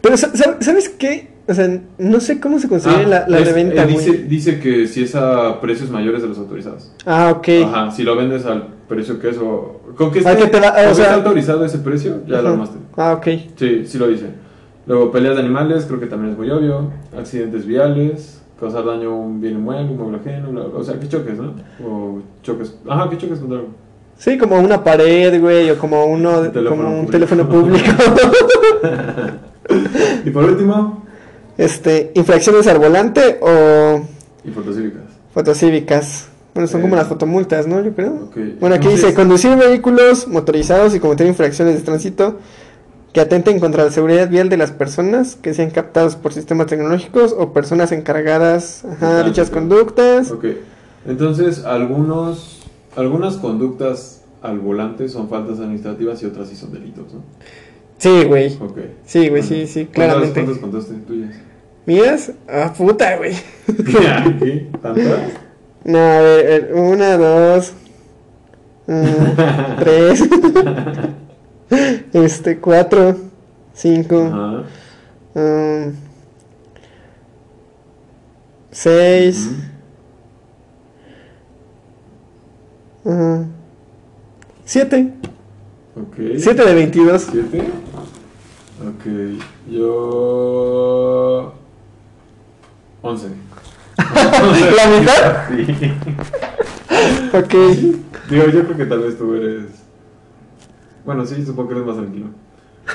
Pero, sa- sa- ¿sabes qué? O sea, no sé cómo se consigue Ah, la, la es- reventa, eh, dice, dice que si es a precios mayores de los autorizados. Ah, ok. Ajá, si lo vendes al precio que es o... Con que esté, que te con o que sea- esté autorizado ese precio, ya lo armaste. Ah, ok. Sí, sí lo dice. Luego, peleas de animales, creo que también es muy obvio. Accidentes viales, causar daño a un bien inmueble, un mueble ajeno, bla, bla. o sea, que choques, ¿no? O choques... Ajá, que choques contra algo. Sí, como una pared, güey, o como uno, Un teléfono como un público. teléfono público. Y por último, este, infracciones al volante o y fotocívicas. fotocívicas. Bueno, son Eh, como las fotomultas, ¿no? Yo creo. Bueno, aquí dice conducir vehículos motorizados y cometer infracciones de tránsito que atenten contra la seguridad vial de las personas que sean captados por sistemas tecnológicos o personas encargadas ajá, De dichas tránsito. conductas. Ok, entonces algunos, algunas conductas al volante son faltas administrativas y otras sí son delitos, ¿no? Sí, güey. Ok. Sí, güey, sí, sí, ¿Cuántas- claramente. ¿Cuántas contaste tuyas? ¿Mías? Ah, puta, güey. ¿Qué? ¿Tantas? No, a ver, una, dos, mm, tres, este, cuatro, cinco, Ajá. mm, seis, Ujú. ajá, siete, Ok. siete de veintidós. ¿Siete? Ok, yo... Once. ¿La mitad? Sí. Ok, Digo, yo creo que tal vez tú eres... Bueno, sí, supongo que eres más tranquilo.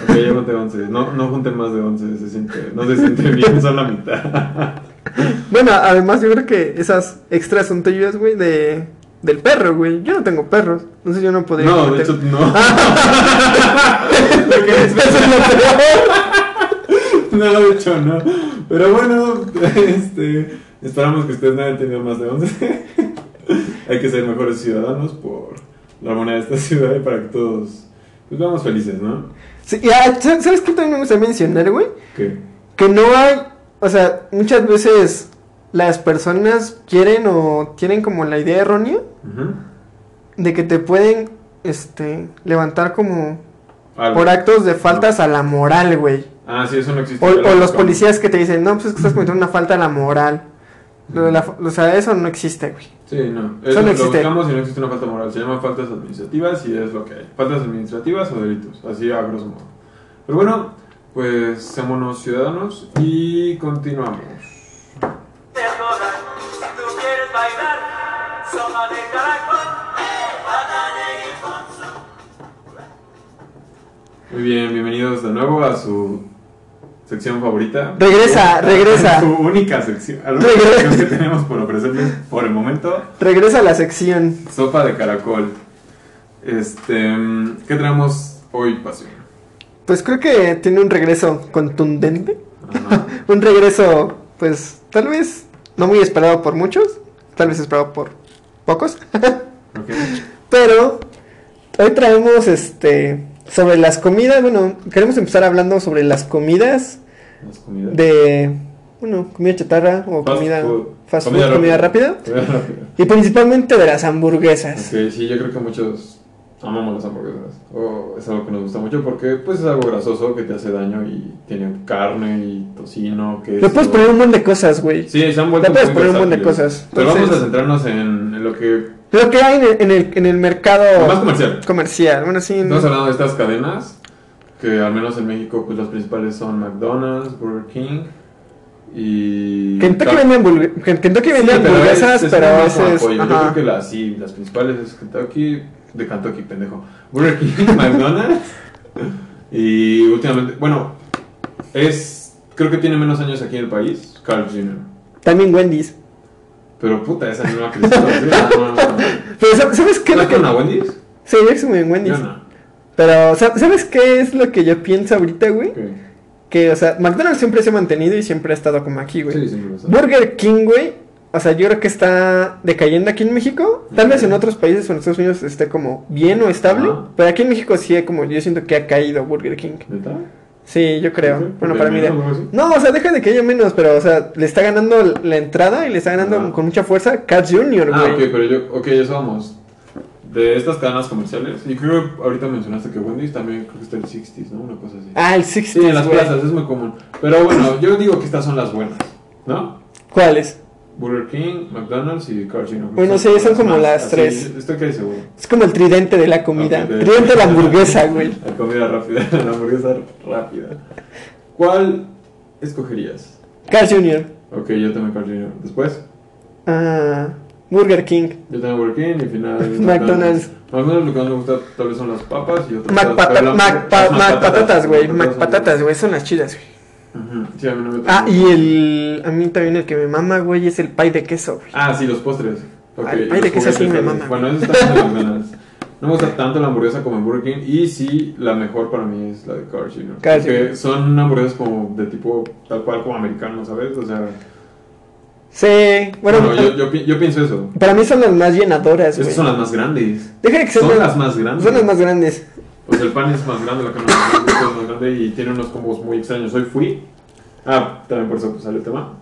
Ok, yo conté 11. No, no junten más de 11, se siente, no se siente bien, son la mitad. bueno, además yo creo que esas extras son tuyas, güey, de, del perro, güey. Yo no tengo perros, entonces yo no podría No, de hecho, no. Eso es lo peor. No, de hecho, no. Pero bueno, este, esperamos que ustedes no hayan tenido más de 11. Hay que ser mejores ciudadanos por la armonía de esta ciudad y para que todos pues, vamos felices, ¿no? Sí, ya, ¿sabes sabes qué también me gusta mencionar, güey? ¿Qué? Que no hay, o sea, muchas veces las personas quieren o tienen como la idea errónea Ujú. de que te pueden, este, levantar como Algo. por actos de faltas a la moral, güey. Ah, sí, eso no existe. O, lo o los policías que te dicen, no, pues es que estás cometiendo una falta a la moral. Lo de la o sea, eso no existe, güey. Sí, no. Eso Eso no lo existe. buscamos y no existe una falta moral. Se llaman faltas administrativas y es lo que hay. Faltas administrativas o delitos. Así a grosso modo. Pero bueno, pues seámonos ciudadanos y continuamos. Bailar, zona de caracol, Muy bien, bienvenidos de nuevo a su sección favorita. Regresa, regresa. Su única sección. A la única Regresa. sección que tenemos por ofrecerles por el momento. Regresa a la sección. Sopa de caracol. Este, ¿qué tenemos hoy, Pasión? Pues creo que tiene un regreso contundente. Un regreso, pues, tal vez no muy esperado por muchos. Tal vez esperado por pocos. Pero hoy traemos este sobre las comidas. Bueno, queremos empezar hablando sobre las comidas Las comidas. de bueno, comida chatarra o Fast comida food. fast Comida food, comida rápida. Comida rápida. Y principalmente de las hamburguesas. Ok, sí, yo creo que muchos amamos las hamburguesas. O es algo que nos gusta mucho porque pues es algo grasoso que te hace daño y tiene carne y tocino, queso. Le puedes poner un montón de cosas, güey. Sí, se han vuelto Le puedes poner un montón de cosas. Pero vamos a centrarnos en, lo que... Lo que hay en el, en el, en el mercado Lo más comercial. comercial. Bueno, sí. Estamos hablando de estas cadenas que al menos en México pues las principales son McDonald's, Burger King y... Kentucky vende, hamburg- Ken- Kentucky Sí, vende pero hamburguesas, es- pero más ese como es. apoyo. Yo creo que las, sí, las principales es Kentucky, de Kentucky, pendejo. Burger King, McDonald's y últimamente, bueno, es, creo que tiene menos años aquí en el país, Carl Jr. También Wendy's. Pero puta, esa no ha crecido. ¿sí? No, no, no. Pero ¿sab- ¿sabes qué es ¿No lo que.? con a Wendy's? Sí, yo soy en Wendy's. Yo no. Pero, ¿sab- ¿sabes qué es lo que yo pienso ahorita, güey? Que, o sea, McDonald's siempre se ha mantenido y siempre ha estado como aquí, güey. Sí, siempre lo sabe. Burger King, güey. O sea, yo creo que está decayendo aquí en México. Tal vez en otros países o en Estados Unidos esté como bien o estable. Pero aquí en México sí, como yo siento que ha caído Burger King. ¿Neta? Sí, yo creo. ¿Sí? Bueno, ¿Porque para mí. de-? No, o sea, deja de que haya menos, pero, o sea, le está ganando la entrada y le está ganando con mucha fuerza Carl Jr., Ah, güey. ok, pero yo, ok, eso vamos. De estas cadenas comerciales, y creo que ahorita mencionaste que Wendy's también creo que está el 60s, ¿no? Una cosa así. Ah, el 60 Sí, en las plazas es muy común. Pero bueno, yo digo que estas son las buenas, ¿no? ¿Cuáles? Burger King, McDonald's y Carl Jr. Bueno, sí, son como las tres. Estoy casi seguro. Es como el tridente de la comida. De- Tridente de la hamburguesa, güey. La comida rápida, la hamburguesa rápida. ¿Cuál escogerías? Carl Jr. Ok, yo también Carl Jr. Después, Ah, Burger King. yo también Burger King y final McDonald's. McDonald's lo que más me gusta tal vez son las papas y otras Mac, patatas, güey. Mac patatas, güey. Son las chidas, güey. Sí, a mí no me Ah, y el. A mí también el que me mama, güey, es el pie de queso, güey. Ah, sí, los postres. Ok, Ay, ay, los de queso sí me mama. Bueno, eso está en McDonald's. No me gusta tanto la hamburguesa como en Burger King. Y sí, la mejor para mí es la de Carl Jr. Porque son hamburguesas como de tipo tal cual como americano, ¿sabes? O sea, Sí, bueno, bueno, yo, yo, pi- yo pienso eso. para mí son las más llenadoras, Esas son las más grandes. Deja de que sean Son las más grandes. Son las más grandes. Sea, el pan es más grande, la carne es más grande, es más grande y tiene unos combos muy extraños. Hoy fui. Ah, también por eso pues, sale el tema.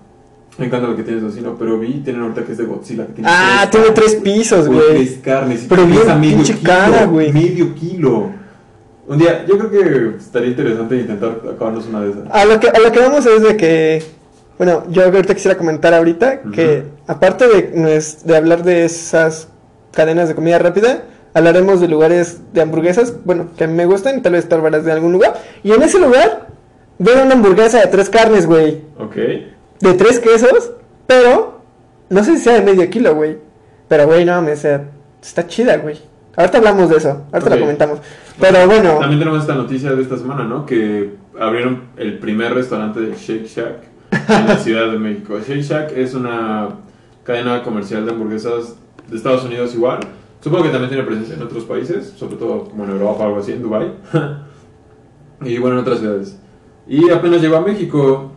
Me encanta lo que tienes así, pero vi, tienen ahorita que es de Godzilla. Que tiene Ah, tres tiene tres pisos, Güey, tres carnes. y Pero bien medio pinche kilo, cara, güey. Medio kilo. Un día, yo creo que estaría interesante intentar acabarnos una de esas. A lo que, a lo que vamos es de que, bueno, yo ahorita quisiera comentar ahorita que aparte de, de hablar de esas cadenas de comida rápida, hablaremos de lugares de hamburguesas, bueno, que a mí me gustan y tal vez vez de algún lugar. Y en ese lugar veo una hamburguesa de tres carnes, güey, Ok. de tres quesos, pero no sé si sea de medio kilo, güey. Pero, güey, no, me sea, está chida, güey. Ahorita hablamos de eso, ahorita Ok. lo comentamos. Pero bueno, También tenemos esta noticia de esta semana, ¿no? Que abrieron el primer restaurante de Shake Shack en la Ciudad de México. Shake Shack es una cadena comercial de hamburguesas de Estados Unidos igual. Supongo que también tiene presencia en otros países, sobre todo como en Europa o algo así, en Dubai. y bueno, en otras ciudades. Y apenas llegó a México.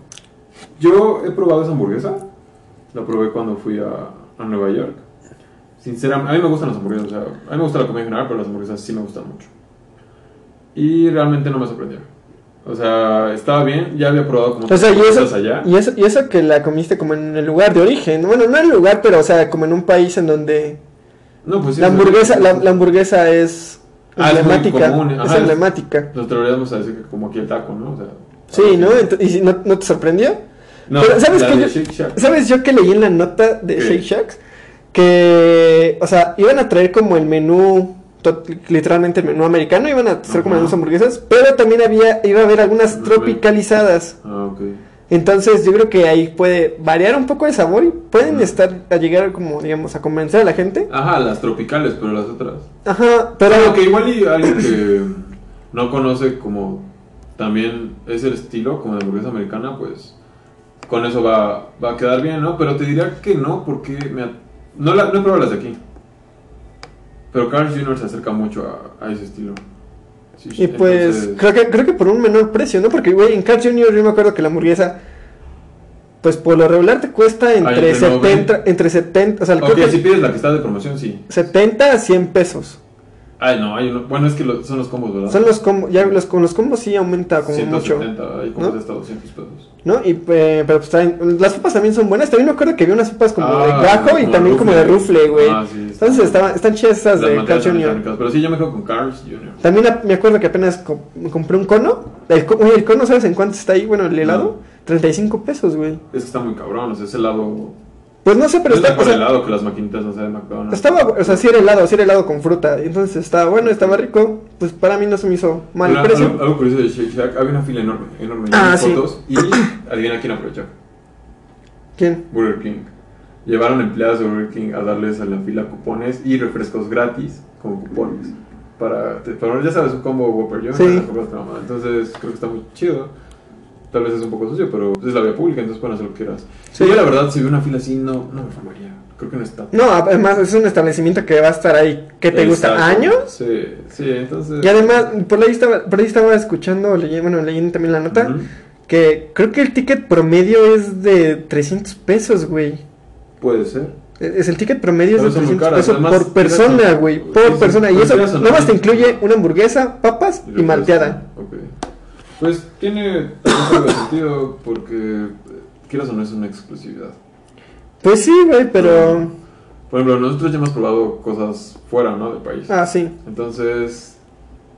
Yo he probado esa hamburguesa. La probé cuando fui a, a Nueva York. Sinceramente, a mí me gustan las hamburguesas. O sea, a mí me gusta la comida en general, pero las hamburguesas sí me gustan mucho. Y realmente no me sorprendió. O sea, estaba bien. Ya había probado como O sea, y eso, allá. y, eso, y eso que la comiste como en el lugar de origen. Bueno, no en el lugar, pero o sea, como en un país en donde No, pues sí, la hamburguesa, la, la hamburguesa es Ah, emblemática. es ajá, es- emblemática. Nos atreveríamos a decir que como aquí el taco, ¿no? O sea, Sí, ¿no? ¿Y no, no te sorprendió? No, Pero, ¿sabes de Yo- Shack. ¿Sabes yo que leí en la nota de ¿Qué? Shake Shacks? Que, o sea, iban a traer como el menú, literalmente el menú americano, iban a hacer como Ajá. unas hamburguesas, pero también había, iba a haber algunas tropicalizadas. Ah, ok. Entonces yo creo que ahí puede variar un poco el sabor y pueden estar a llegar como, digamos, a convencer a la gente. Ajá, las tropicales, pero las otras. Ajá, pero... Que igual y alguien que no conoce como también es el estilo como de hamburguesa americana, pues con eso va, va a quedar bien, ¿no? Pero te diría que no, porque me no, la, no he probado las de aquí. Pero Carl Jr. se acerca mucho a, a ese estilo. Sí, Y pues entonces- creo que creo que por un menor precio, ¿no? Porque, güey, en Carl Jr. yo me acuerdo que la hamburguesa, pues por lo regular te cuesta entre, entre 70, entre 70, o sea, Ok, creo que si pides la que está de promoción, sí. 70 a 100 pesos. Ay, no, hay uno. Bueno, es que lo- son los combos, ¿verdad? Son los combos, ya los, con los combos sí aumenta como mucho. 170, hay combos ¿no? de hasta 200 pesos. ¿No? Y, eh, pero pues traen, las papas también son buenas. También me acuerdo que había unas papas como Ah, de gajo y también como de rufle, güey. Ah, sí. Entonces estaban, están chidas esas Las de Carl Jr. Pero sí, yo me quedo con Carl's Jr. También a- me acuerdo que apenas co- compré un cono. El, el cono, ¿sabes en cuánto está ahí? Bueno, el helado. 35 pesos, güey. Es que está muy cabrón, o sea, ese helado. Pues no sé, pero es está. sea, helado que las maquinitas, o sea, de McDonald's. Estaba, o sea, sí era helado, sí era helado con fruta. Entonces estaba bueno, estaba rico. Pues para mí no se me hizo mal el precio. Algo, algo curioso de Shake Shack, había una fila enorme, enorme, Ah, sí. fotos. Y adivina quién aprovechó. ¿Quién? Burger King. Llevaron empleados de Burger King a darles a la fila cupones y refrescos gratis como cupones. Para, para ya sabes, un combo Whopper John. Sí. Entonces creo que está muy chido. Tal vez es un poco sucio, pero es la vía pública, entonces pueden hacer lo que quieras. Sí. Yo la verdad, si veo una fila así, no, no me formaría. Creo que no está. No, además es un establecimiento que va a estar ahí. ¿Qué te gusta? ¿Años? Sí, sí, entonces... Y además, por ahí estaba, por ahí estaba escuchando, leyendo, bueno, leyendo también la nota, que creo que el ticket promedio es de 300 pesos, güey. Puede ser. Es el ticket promedio es de son muy 300 caras, pesos además, por persona, güey, por sí, persona. Y pues eso nada más te incluye una hamburguesa, papas y refresco. malteada. Ok. Pues tiene también algo de sentido porque, quieras o no, es una exclusividad. Pues sí, güey, pero... Por ejemplo, nosotros ya hemos probado cosas fuera, ¿no? Del país. Ah, sí. Entonces,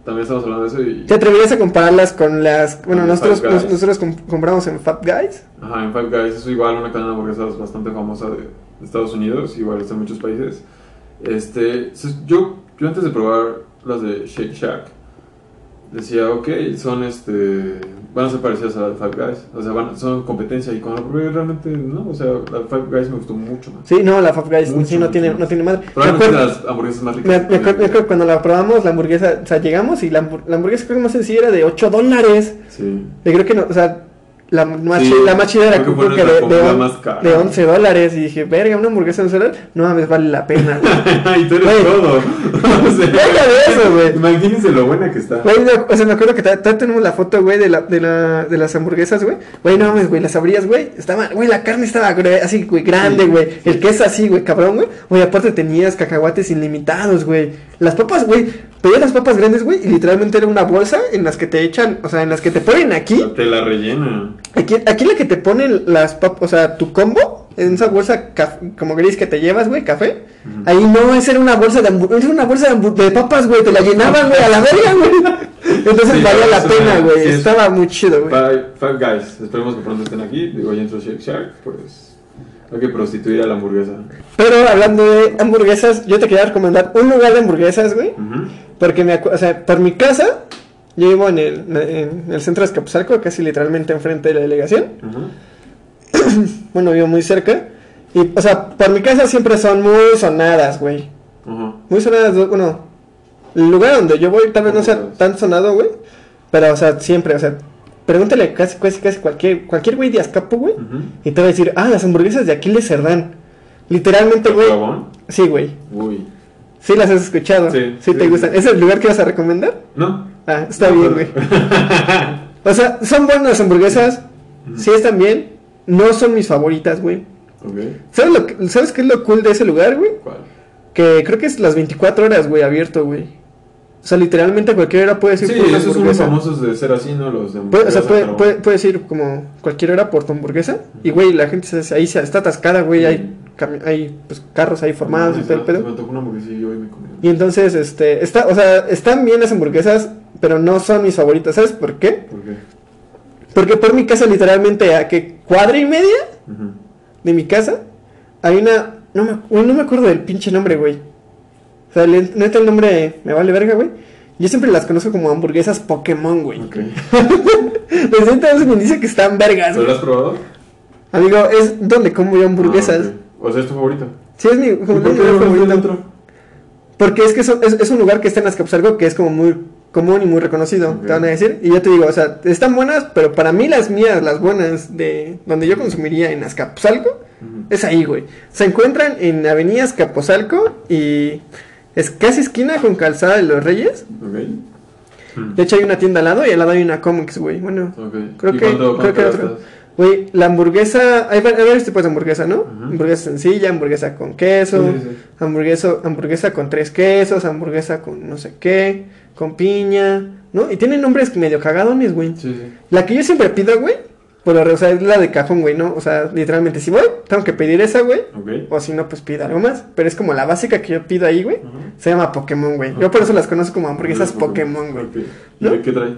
también estamos hablando de eso y... ¿Te atreverías a compararlas con las... Bueno, Con nosotros, nos- nosotros com- compramos en Fat Guys. Ajá, en Five Guys es igual una cadena de hamburguesas bastante famosa de, de Estados Unidos, igual está en muchos países. Este, yo, yo antes de probar las de Shake Shack, decía, ok, son este, van a ser parecidas a Five Guys, o sea, van, son competencia y cuando probé realmente no, o sea, la Five Guys me gustó mucho más. Sí, no, la Fat Guys Mucho, sí no tiene, más. no tiene madre. Me Probablemente acuerdo, las hamburguesas más me, ricas. me acuerdo, me acuerdo que cuando la probamos, la hamburguesa, o sea, llegamos y la, la hamburguesa creo que no sé si era de 8 dólares. Sí. Y creo que no, o sea, la más, Sí, la más chida era creo que que de, de, on- más cara. de 11 dólares. Y dije, verga, una hamburguesa de 11 dólares, no mames, vale la pena. y tú eres todo. O sea, de eso, güey. Imagínense lo buena que está. Me- o sea, me acuerdo que ta- tenemos la foto, güey, de, la, de, la, de las hamburguesas, güey. Güey, no mames, güey, las abrías, güey. Estaba, güey, la carne estaba así, güey, grande, Sí. güey. El queso así, güey, cabrón, güey. Güey, aparte tenías cacahuates ilimitados, güey. Las papas, güey, pedías las papas grandes, güey, y literalmente era una bolsa en las que te echan, o sea, en las que te ponen aquí. Te la rellena. Aquí, aquí la que te ponen las papas, o sea, tu combo, en esa bolsa como gris que te llevas, güey, café. Ujú. Ahí no, esa era una bolsa de era una bolsa de, de papas, güey, te la llenaban, güey, a la verga, güey. Entonces Sí, valía la pena, güey, sí, es- estaba muy chido, güey. Five, Guys, esperemos que pronto estén aquí. Digo, ya entró Shake Shack, pues hay que prostituir a la hamburguesa. Pero hablando de hamburguesas, yo te quería recomendar un lugar de hamburguesas, güey. Porque me o sea, por mi casa, yo vivo en el, en el centro de Escapuzalco, casi literalmente enfrente de la delegación. Bueno, vivo muy cerca. Y, o sea, por mi casa siempre son muy sonadas, güey. Ajá. Muy sonadas, bueno, el lugar donde yo voy tal vez no sea tan sonado, güey. Pero, o sea, siempre, o sea, pregúntale casi, casi, casi cualquier, cualquier güey de Azcapo, güey. Y te va a decir, ah, las hamburguesas de Aquiles Cerdán. Literalmente, güey. Sí, güey. Uy. Sí las has escuchado. Sí, Sí, sí, te sí. gustan. ¿Es el lugar que vas a recomendar? ¿No? Ah, está No, bien, güey. O sea, son buenas las hamburguesas. Ujú. Sí están bien. No son mis favoritas, güey. Ok. ¿Sabes, lo ¿Sabes qué es lo cool de ese lugar, güey? ¿Cuál? Que creo que es las 24 horas, güey, abierto, güey. O sea, literalmente a cualquier hora puedes ir Sí, por esos son muy famosos de ser así, ¿no? Los de Puede- o sea, puede- pero- puede- puedes ir como cualquier hora por tu hamburguesa. Y, güey, la gente se- ahí se está atascada, güey. Hay, hay pues, carros ahí formados y todo el Se pedo. me antojó una hamburguesa y yo hoy me comí. Y entonces, este, está, o sea, están bien las hamburguesas, pero no son mis favoritas. ¿Sabes por qué? ¿Por qué? Porque por mi casa, literalmente, a que cuadra y media de mi casa, hay una. No me, no me acuerdo del pinche nombre, güey. O sea, le- neta el nombre me vale verga, güey. Yo siempre las conozco como hamburguesas Pokémon, güey. Ok. Desde entonces me dice que están vergas, ¿Pero lo has probado? Amigo, es donde como yo hamburguesas. Ah. O sea, es tu favorita. Sí, es mi, ¿Y como por qué mi no favorito. al otro? Porque es que son- es, es un lugar que está en Azcapotzalco que es como muy común y muy reconocido, te van a decir. Y yo te digo, o sea, están buenas, pero para mí las mías, las buenas de donde yo consumiría en Azcapotzalco, es ahí, güey. Se encuentran en Avenida Azcapotzalco y es casi esquina con Calzada de los Reyes. Ok. Mm. De hecho hay una tienda al lado y al lado hay una comics, güey. Bueno, Ok. creo ¿Y que, cuánto- creo que cuánto otro. Güey, la hamburguesa, hay, hay varios tipos de hamburguesa, ¿no? Ujú. Hamburguesa sencilla, hamburguesa con queso, Sí, sí, sí. hamburguesa, hamburguesa con tres quesos, hamburguesa con no sé qué, con piña, ¿no? Y tienen nombres medio cagadones, güey. Sí, sí. La que yo siempre pido, güey, Pero, o sea, es la de cajón, güey, ¿no? O sea, literalmente, si voy, tengo que pedir esa, güey. Ok. O si no, pues pido algo más. Pero es como la básica que yo pido ahí, güey. Se llama Pokémon, güey. Yo por eso las conozco como hamburguesas Pokémon, güey. Ok. ¿Y ¿No? qué trae?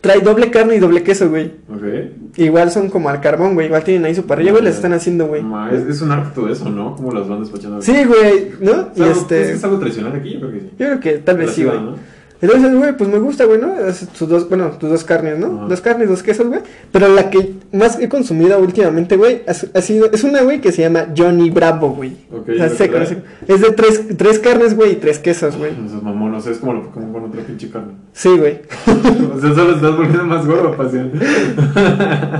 Trae doble carne y doble queso, güey. Ok. Igual son como al carbón, güey. Igual tienen ahí su parrilla, güey. Les están haciendo, güey. Es, es un arte todo eso, ¿no? Como las van despachando. Sí, güey, ¿no? ¿Es Y algo, este. ¿Es algo tradicional aquí? Yo creo que sí. Yo creo que tal vez sí, güey. ¿no? Entonces, güey, pues me gusta, güey, ¿no? Tus dos, bueno, tus dos carnes, ¿no? Dos carnes, dos quesos, güey. Pero la que más he consumido últimamente, güey, ha, ha sido, es una, güey, que se llama Johnny Bravo, güey. Ok, o sea, Es de tres, tres carnes, güey, y tres quesos, güey. Esos mamonos, es como lo Pokémon con otra pinche carne. Sí, güey. o sea, solo estás volviendo más gordo, pasión.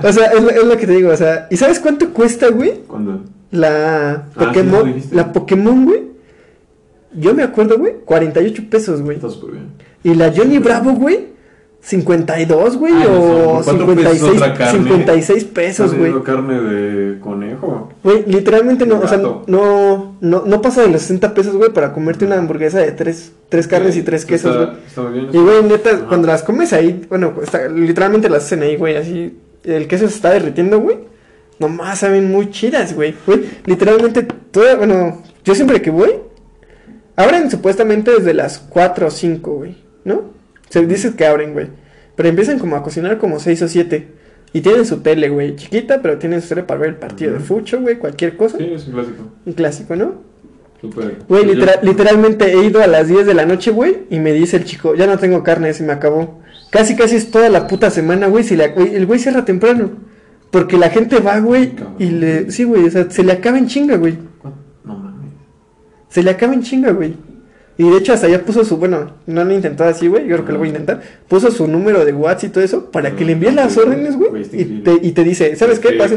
O sea, es, lo- es lo que te digo, o sea, ¿y sabes cuánto cuesta, güey? ¿Cuándo? La Ah, sí, Pokémon, la Pokémon, güey. Yo me acuerdo, güey, 48 pesos, güey. Está súper bien. Y la Johnny Bravo, güey, 52, güey, Ah, o ¿por cuánto pesos 56, otra carne? 56 pesos, ¿Estás güey. carne de conejo? Güey, literalmente no, o sea, no, no, no pasa de los 60 pesos, güey, para comerte una hamburguesa de tres, tres carnes y tres quesos, güey. Y, güey, neta, Ajá. cuando las comes ahí, bueno, está- literalmente las hacen ahí, güey, así, el queso se está derritiendo, güey. Nomás saben muy chidas, güey. Güey, literalmente, toda, bueno, yo siempre que voy, abren supuestamente desde las 4 o 5, güey, ¿no? Se dice que abren, güey. Pero empiezan como a cocinar como 6 o 7. Y tienen su tele, güey, chiquita, pero tienen su tele para ver el partido de fucho, güey, cualquier cosa. Sí, es un clásico. Un clásico, ¿no? Súper. Güey, litera- literalmente he ido a las 10 de la noche, güey, y me dice el chico, ya no tengo carne, se me acabó. Casi, casi es toda la puta semana, güey, si la, güey, el güey cierra temprano. Porque la gente va, güey, y le... Sí, güey, o sea, se le acaba en chinga, güey. Se le acaba en chinga, güey. Y de hecho hasta ya puso su, bueno, no lo he intentado así, güey, yo creo que lo voy a intentar. Puso su número de WhatsApp y todo eso para que le envíes las órdenes, güey. Y te, y te dice, ¿sabes qué? Vas a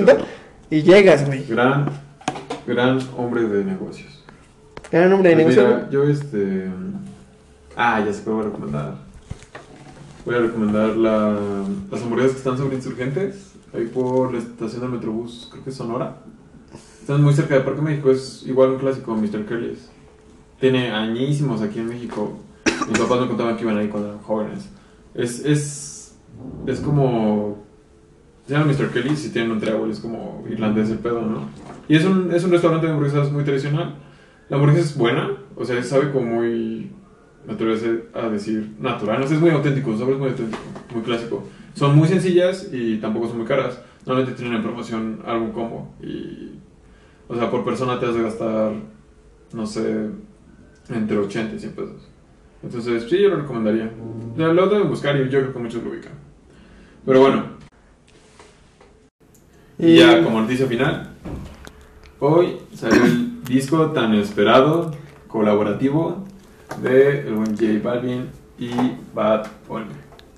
y llegas, güey. Gran, gran hombre de negocios. Gran nombre de Pues negocio. mira, yo este. Ah, ya sé que voy a recomendar. Voy a recomendar la, las hamburguesas que están sobre insurgentes. Ahí por la estación del Metrobús, creo que es Sonora. Están muy cerca de Parque México, es igual un clásico, Mr. Kelly's. Tiene añísimos aquí en México. Mis papás me contaban que iban ahí cuando eran jóvenes. Es, es, es como. Se llama Mr. Kelly's y tienen un triángulo, es como irlandés el pedo, ¿no? Y es un, es un restaurante de hamburguesas muy tradicional. La hamburguesa es buena, o sea, sabe como muy. A decir natural, no sé, es muy auténtico, su sabor es muy auténtico, muy clásico. Son muy sencillas y tampoco son muy caras. Normalmente tienen en promoción algún combo y. O sea, por persona te has de gastar, no sé, entre 80 y 100 pesos. Entonces, sí, yo lo recomendaría. Ya Lo deben buscar y yo creo que muchos lo ubican. Pero bueno, y ya como noticia final, hoy salió el disco tan esperado, colaborativo, de el buen J Balvin y Bad Bunny.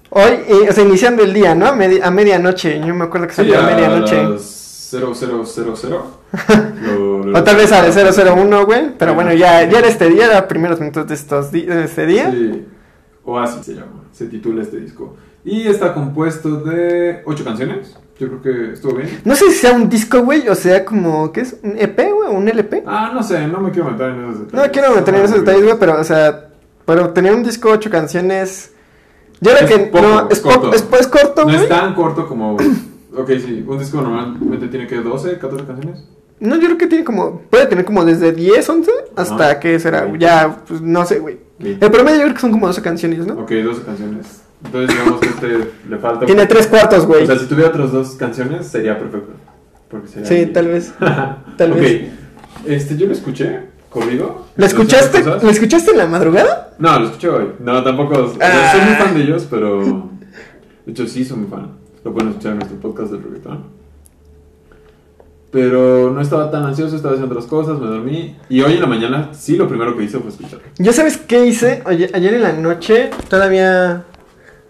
Hoy, eh, o sea, iniciando el día, ¿no? A, medi- a medianoche, yo me acuerdo que Sí, salió a a medianoche. las 0000. lo- lo- O tal vez al 001, güey. Pero bueno, ya, ya era este día, era primeros minutos de, estos de este día. Sí, Oasis se llama, se titula este disco. Y está compuesto de 8 canciones. Yo creo que estuvo bien. No sé si sea un disco, güey, o sea como, ¿qué es? ¿Un EP, güey? ¿Un LP? Ah, no sé, no me quiero meter en esos detalles. No quiero meter en esos detalles, güey, pero, o sea, pero tener un disco, ocho canciones. Yo creo Es que poco, no, es corto. es, es corto, No güey. es tan corto como. Ok, sí, un disco normalmente tiene que 12, 14 canciones. No, yo creo que tiene como, puede tener como desde 10, 11 hasta, Ajá. ¿qué será? Ya, pues no sé, güey. El promedio yo creo que son como 12 canciones, ¿no? Ok, 12 canciones. Entonces, digamos que este le falta. Tiene tres cuartos, güey. O sea, si tuviera otras dos canciones, sería perfecto. Porque sería Sí, tal vez. Tal Ok, vez. Este, yo lo escuché, corrido. ¿Lo escuchaste? ¿Lo escuchaste en la madrugada? No, lo escuché hoy. No, tampoco. Ah. Soy muy fan de ellos, pero. De hecho, sí soy muy fan. Lo pueden escuchar en nuestro podcast del reggaetón. Pero no estaba tan ansioso, estaba haciendo otras cosas, me dormí. Y hoy en la mañana, sí, lo primero que hice fue escuchar. ¿Yo sabes qué hice? Oye, ayer en la noche, todavía,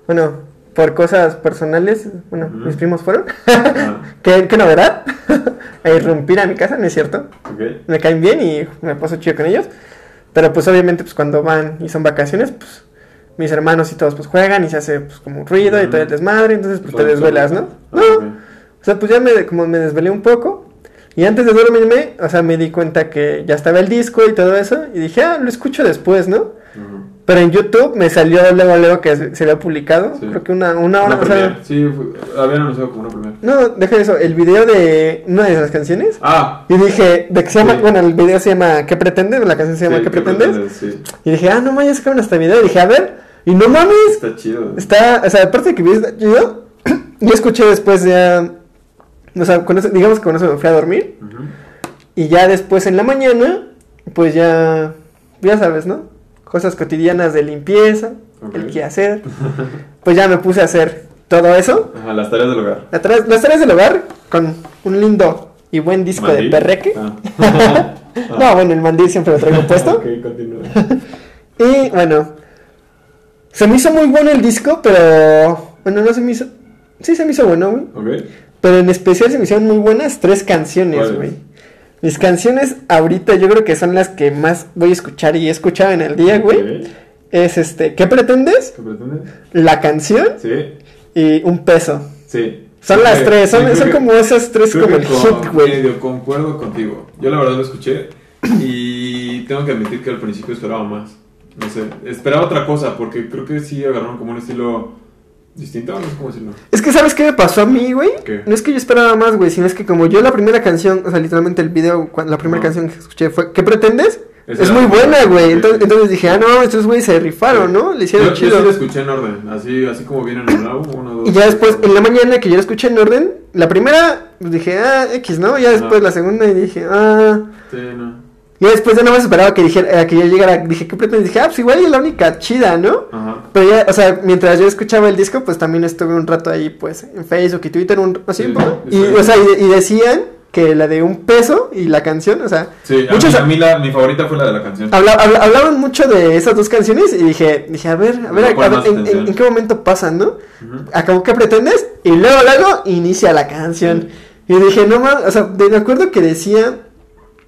bueno, por cosas personales, bueno, mis primos fueron. Ah, ¿Qué, qué novedad? a irrumpir a mi casa, ¿no es cierto? ok. Me caen bien y me paso chido con ellos. Pero pues obviamente pues cuando van y son vacaciones, pues mis hermanos y todos pues juegan y se hace pues como un ruido y todo el desmadre, entonces pues te desvelas. ¿no? No, ok. o sea, pues ya me, como me desvelé un poco. Y antes de dormirme, o sea, me di cuenta que ya estaba el disco y todo eso. Y dije, ah, lo escucho después, ¿no? Ujú. Pero en YouTube me salió luego, luego que se se había publicado. Sí. Creo que una, una hora. Una o sea. Sí, fue- habían anunciado como una primera. no, deja eso. El video de una de las canciones. Ah, Y dije, de que se llama, Sí. bueno, el video se llama ¿Qué pretendes? La canción se llama sí, ¿Qué pretendes? Sí, Y dije, ah, no mames, ya sacaron hasta video. Y dije, a ver, y no mames, está chido. está, o sea, aparte de que está chido, yo escuché después ya, o sea, con eso, digamos que con eso me fui a dormir. Y ya después en la mañana, pues ya, ya sabes, ¿no? Cosas cotidianas de limpieza, el quehacer. Pues ya me puse a hacer todo eso. Ajá, las tareas del hogar. Las tareas, las tareas del hogar con un lindo y buen disco ¿Mandil? de perreque. Ah. No, bueno, el mandil siempre lo traigo puesto. ok, continúa. Y bueno, se me hizo muy bueno el disco, pero bueno, no se me hizo. Sí, se me hizo bueno, güey. Ok. Pero en especial se me hicieron muy buenas tres canciones, güey. Mis canciones ahorita yo creo que son las que más voy a escuchar y he escuchado en el día, güey. Es este, ¿qué pretendes? ¿Qué pretendes? La canción Sí, y un peso. sí. Son las tres, son, son que- como esas tres como el con- hit, güey. Medio concuerdo contigo. Yo la verdad lo escuché y tengo que admitir que al principio esperaba más. No sé, esperaba otra cosa porque creo que sí agarraron como un estilo distinto, no sé cómo decirlo. Es que ¿sabes qué me pasó a mí, güey? ¿Qué? No es que yo esperaba más, güey, sino es que como yo la primera canción, o sea, literalmente el video, la primera canción que escuché fue ¿Qué pretendes? Esa es muy la buena, güey. Entonces, entonces dije, ah, no, estos güeyes se rifaron. ¿no? Le hicieron yo, yo chido. sí lo escuché en orden, así, así como viene álbum, uno, dos. Y ya después, en la mañana que yo la escuché en orden, la primera, pues dije, ah, X, ¿no? Ya después la segunda y dije, ah. Sí, no. Ya después ya nada más esperaba que dijera, a que ya llegara, dije, ¿qué pretendes? Dije, ah, pues igual es la única chida, ¿no? Ajá. Pero ya, o sea, mientras yo escuchaba el disco, pues también estuve un rato ahí, pues, en Facebook y Twitter, un, así Sí, un poco. sí, Y, o sea, y, y decían que la de un peso y la canción, o sea, Sí, a, muchos mí, a mí la, mi favorita fue la de la canción. habla- habla- hablaban mucho de esas dos canciones y dije, dije, a ver, a ver, a, a más en, en- atención. en qué momento pasan, ¿no? Ujú. Acabó que pretendes y luego, luego inicia la canción. Y dije, no mames, o sea, de me acuerdo que decía,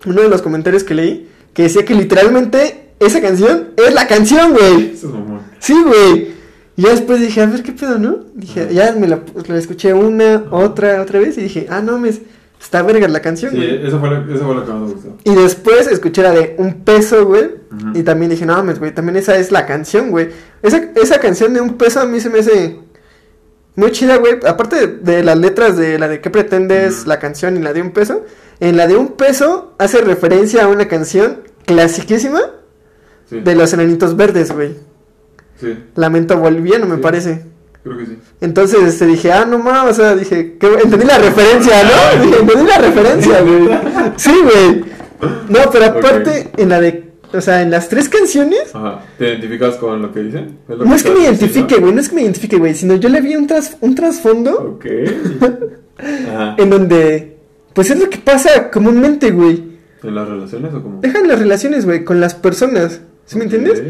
uno de los comentarios que leí, que decía que literalmente esa canción es la canción, güey. Eso es mamón. Sí, güey. Y ya después dije, a ver qué pedo, ¿no? Dije, Ajá. ya me la, la escuché una, otra, otra vez y dije, ah, no, me está verga la canción, Sí, güey. esa fue, fue la que más me gustó. Y después escuché la de un peso, güey. Y también dije, no mames, güey, también esa es la canción, güey. Esa, esa canción de un peso a mí se me hace muy chida, güey. Aparte de, las letras de la de qué pretendes, la canción y la de un peso. En la de un peso hace referencia a una canción clasiquísima Sí, de los enanitos verdes, güey. sí, Lamento boliviano, me Sí. parece. creo que sí. Entonces, este, dije, ah, no mames, o sea, dije, entendí la referencia, ¿no? Dije, entendí la referencia, güey. Sí, güey. No, pero aparte, en la de, o sea, en las tres canciones, Ajá. ¿Te identificas con lo que dicen? lo no es que me identifique, güey, no es que me identifique, güey, sino yo le vi un, tras, un trasfondo Ok. Ajá. en donde, pues es lo que pasa comúnmente, güey. ¿En las relaciones o cómo? Dejan las relaciones, güey, con las personas, ¿sí me entiendes?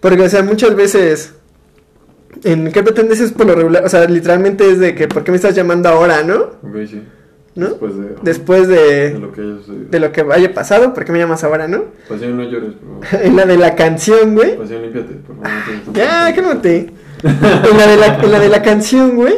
Porque, o sea, muchas veces, en qué pretendes es por lo regular, o sea, literalmente es de que, ¿por qué me estás llamando ahora, no? Ok, sí. ¿No? Después de, Después de de, lo que haya sucedido. de lo que haya pasado, ¿por qué me llamas ahora, no? Pasión, no llores, por favor. En la de la canción, güey. Pasión, límpiate, por favor. te- Ya, cálmate. En la de la, en la, de la canción, güey.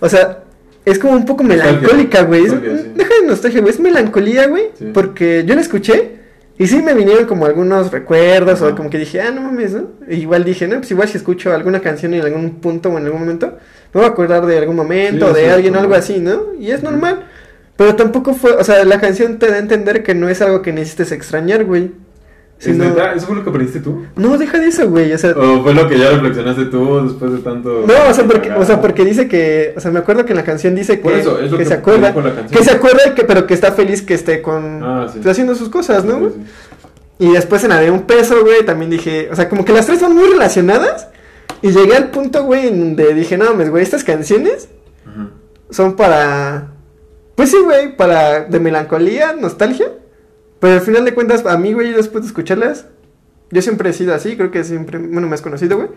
O sea, es como un poco melancólica, güey. Sí. Deja de nostalgia, güey. Es melancolía, güey. Sí. Porque yo la escuché y sí me vinieron como algunos recuerdos o como que dije, ah, no mames, ¿no? E igual dije, no, pues igual si escucho alguna canción en algún punto o en algún momento, me voy a acordar de algún momento Sí, o de sí, alguien o algo así, ¿no? Y es normal. Pero tampoco fue, o sea, la canción te da a entender que no es algo que necesites extrañar, güey. ¿Es Sino- neta? ¿Eso fue lo que aprendiste tú? No, deja de eso, güey. O sea, ¿O fue lo que ya reflexionaste tú después de tanto... No, o sea, porque, o sea, porque dice que, o sea, me acuerdo que en la canción dice que, eso, es lo que que se acuerda, que se acuerda, que, pero que está feliz que esté con, Ah, sí. haciendo sus cosas, ¿no? Sí, güey? sí. Y después en la de un peso, güey, también dije, o sea, como que las tres van muy relacionadas, y llegué al punto, güey, en donde dije, no, mames, güey, estas canciones son para, pues sí, güey, para, de melancolía, nostalgia, pero al final de cuentas, a mí, güey, después de escucharlas, yo siempre he sido así, creo que siempre, bueno, me has conocido, güey,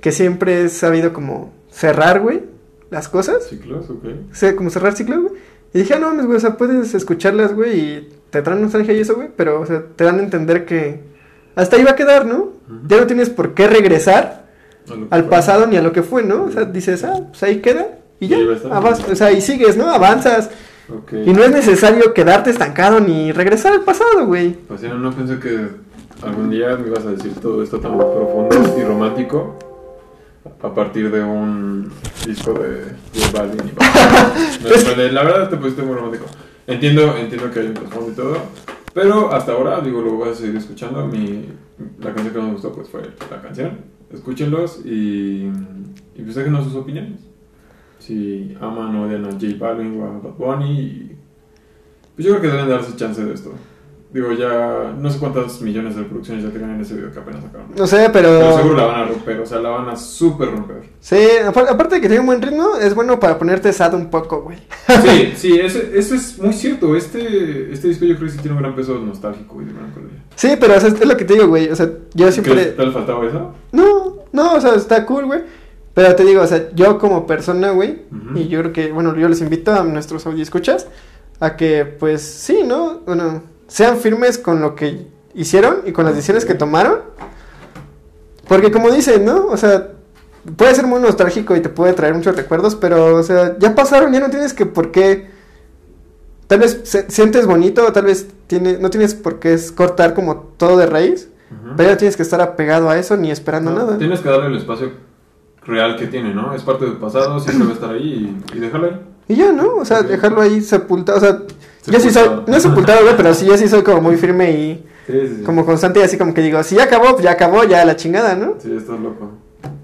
que siempre he sabido como cerrar, güey, las cosas. Ciclos, ok. O sea, como cerrar ciclos, güey. Y dije, ah, no mames, güey, o sea, puedes escucharlas, güey, y te traen nostalgia y eso, güey, pero, o sea, te dan a entender que hasta ahí va a quedar, ¿no? Ya no tienes por qué regresar al fue. pasado ni a lo que fue, ¿no? O sea, dices, ah, pues ahí queda, y ya, avanzas, o sea, y sigues, ¿no? Avanzas, Y no es necesario quedarte estancado ni regresar al pasado, güey. Pasión, no pensé que algún día me ibas a decir todo esto tan profundo y romántico a partir de un disco de J Balvin y. No, La verdad te pusiste muy romántico. Entiendo, entiendo que hay un trasfondo y todo, pero hasta ahora, digo, lo voy a seguir escuchando. Mi, la canción que más me gustó pues fue la canción. Escúchenlos y, y pues déjenos sus opiniones. Si aman o odian a J Balvin o a Bad Bunny. pues yo creo que deben darse chance de esto. Digo, ya no sé cuántas millones de reproducciones ya tengan en ese video que apenas sacaron. No sé, Pero seguro la van a romper, o sea, la van a súper romper. Sí, apar- aparte de que tiene un buen ritmo, es bueno para ponerte sad un poco, güey. Sí, sí, eso, eso es muy cierto. Este, este disco yo creo que sí tiene un gran peso nostálgico y de melancolía. Sí, pero o sea, es lo que te digo, güey. O sea, yo siempre. ¿Qué tal faltaba eso? No, no, o sea, está cool, güey. Pero te digo, o sea, yo como persona, güey, y yo creo que, bueno, yo les invito a nuestros escuchas a que, pues, sí, ¿no? Bueno, sean firmes con lo que hicieron y con las decisiones que tomaron. Porque como dicen, ¿no? O sea, puede ser muy nostálgico y te puede traer muchos recuerdos, pero, o sea, ya pasaron, ya no tienes que por qué... Tal vez se- sientes bonito, o tal vez tiene, no tienes por qué cortar como todo de raíz, pero ya no tienes que estar apegado a eso ni esperando No, nada. Tienes que darle el espacio real que tiene, ¿no? Es parte del pasado, siempre va a estar ahí y, y déjalo ahí. Y ya, ¿no? O sea, dejarlo ahí sepultado. O sea, yo sí soy, Sepultado. no sepultado, güey, pero sí, yo sí soy como muy firme y Sí, sí, sí. como constante y así como que digo, si ya acabó, pues ya acabó, ya la chingada, ¿no? Sí, estás loco.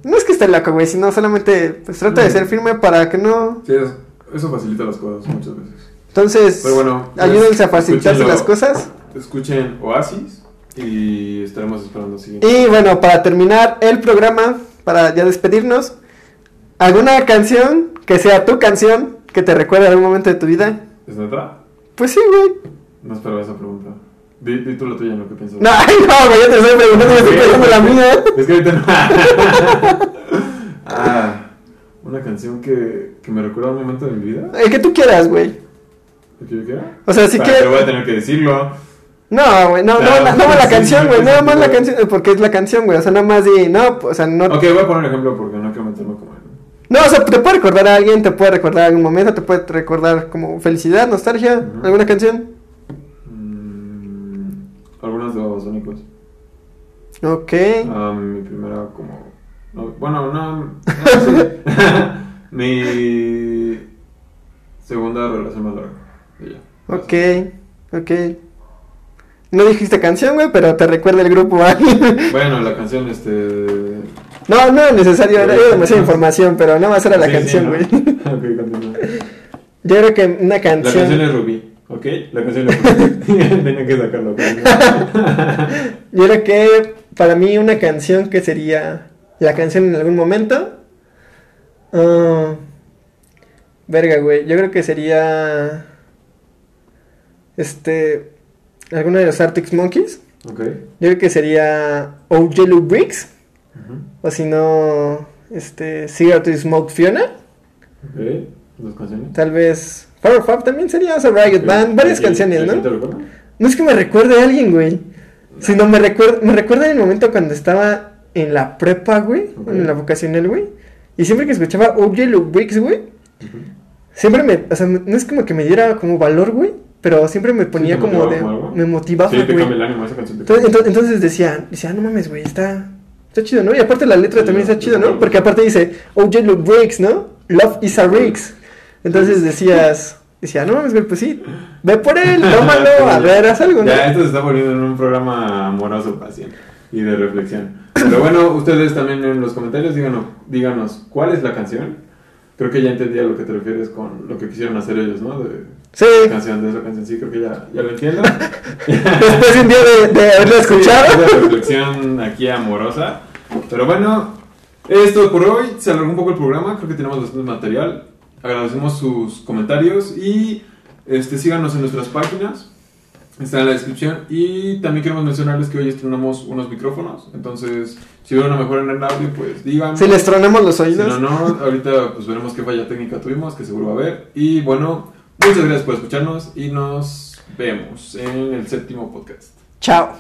No es que esté loco, güey, sino solamente pues trata de ser firme para que no... Sí, es- eso facilita las cosas muchas veces. Entonces, Pero bueno, pues, ayúdense a facilitarse las cosas. Escuchen Oasis y estaremos esperando el siguiente. Y bueno, para terminar el programa, para ya despedirnos, ¿alguna canción que sea tu canción que te recuerde algún momento de tu vida? ¿Es neta? Pues sí, güey. No esperaba esa pregunta. Di, di tú la tuya, ¿no? ¿Qué piensas? No, ay, no, güey, yo te estoy preguntando, me estoy preguntando la mía. Es que ahorita no. ah, una canción que, que me recuerda a un momento de mi vida. El que tú quieras, güey. ¿Lo que yo quiera? O sea, si Ah, quieres... Pero voy a tener que decirlo. No, güey, no, no, Claro, no, no la sí, canción, sí, güey, sí, nada más la canción, porque es la canción, güey, o sea, nada más di, no, o sea, no, Ok, voy a poner un ejemplo porque no quiero meterme como no, o sea, te puede recordar a alguien, te puede recordar algún momento, te puede recordar como felicidad, nostalgia, alguna canción. mm, algunas de Babasónicos. Ok, Ah, mi primera como... no, bueno, no... mi segunda relación más larga. Ya. ok, ok. No dijiste canción, güey, pero te recuerda el grupo a. Bueno, la canción, este... No, no es necesario, era era demasiada información, pero nada más era la Sí, sí, canción, ¿no? güey. ok, continúa. Yo creo que una La canción... canción es Rubí, ¿ok? La canción es Rubí. Tenía que sacarlo. Yo creo que para mí una canción que sería la canción en algún momento. ah, verga, güey. Yo creo que sería. Este. Alguno de los Arctic Monkeys. ok. Yo creo que sería Oh Yellow Bricks. Ujú. O si no. Este. Cigarette to Smoke Fiona. Ok. Dos canciones. Tal vez. Power Fab también sería. O sea, Riot. Band. Varias ¿Y- canciones, ¿no? No es que me recuerde a alguien, güey. Sino me recuerda, me recuerda el momento cuando estaba en la prepa, güey. En la vocacional, güey. Y siempre que escuchaba Oh Yellow Bricks, güey. Ujú. Siempre me, o sea, no es como que me diera como valor, güey. Pero siempre me ponía te como de, me motivaba, Sí, güey. el ánimo esa canción. Entonces, entonces, entonces decía, decía, ah, no mames, güey, está, está chido, ¿no? Y aparte la letra Sí, también no, está chido, ¿no? Porque aparte dice, oh Yellow Bricks, ¿no? Love is a Ricks. Entonces decías, decía, no mames, güey, pues sí, ve por él, tómalo, a ver, haz algo, ¿no? Ya, esto se está poniendo en un programa amoroso, paciente y de reflexión. Pero bueno, ustedes también en los comentarios díganos, díganos cuál es la canción. Creo que ya entendí a lo que te refieres con lo que quisieron hacer ellos, ¿no? De Sí, canción, de esa canción, sí, creo que ya, ya lo entiendo. después de un día de, de haberlo escuchado. Sí, esa reflexión aquí amorosa. Pero bueno, esto por hoy. Se alargó un poco el programa. Creo que tenemos bastante material. Agradecemos sus comentarios y este, síganos en nuestras páginas. Está en la descripción. Y también queremos mencionarles que hoy estrenamos unos micrófonos. Entonces, si ven una mejora en el audio, pues díganme. Si les tronamos los Si oídos. no, no, ahorita pues veremos qué falla técnica tuvimos, que seguro va a haber. Y bueno, muchas gracias por escucharnos y nos vemos en el séptimo podcast. Chao.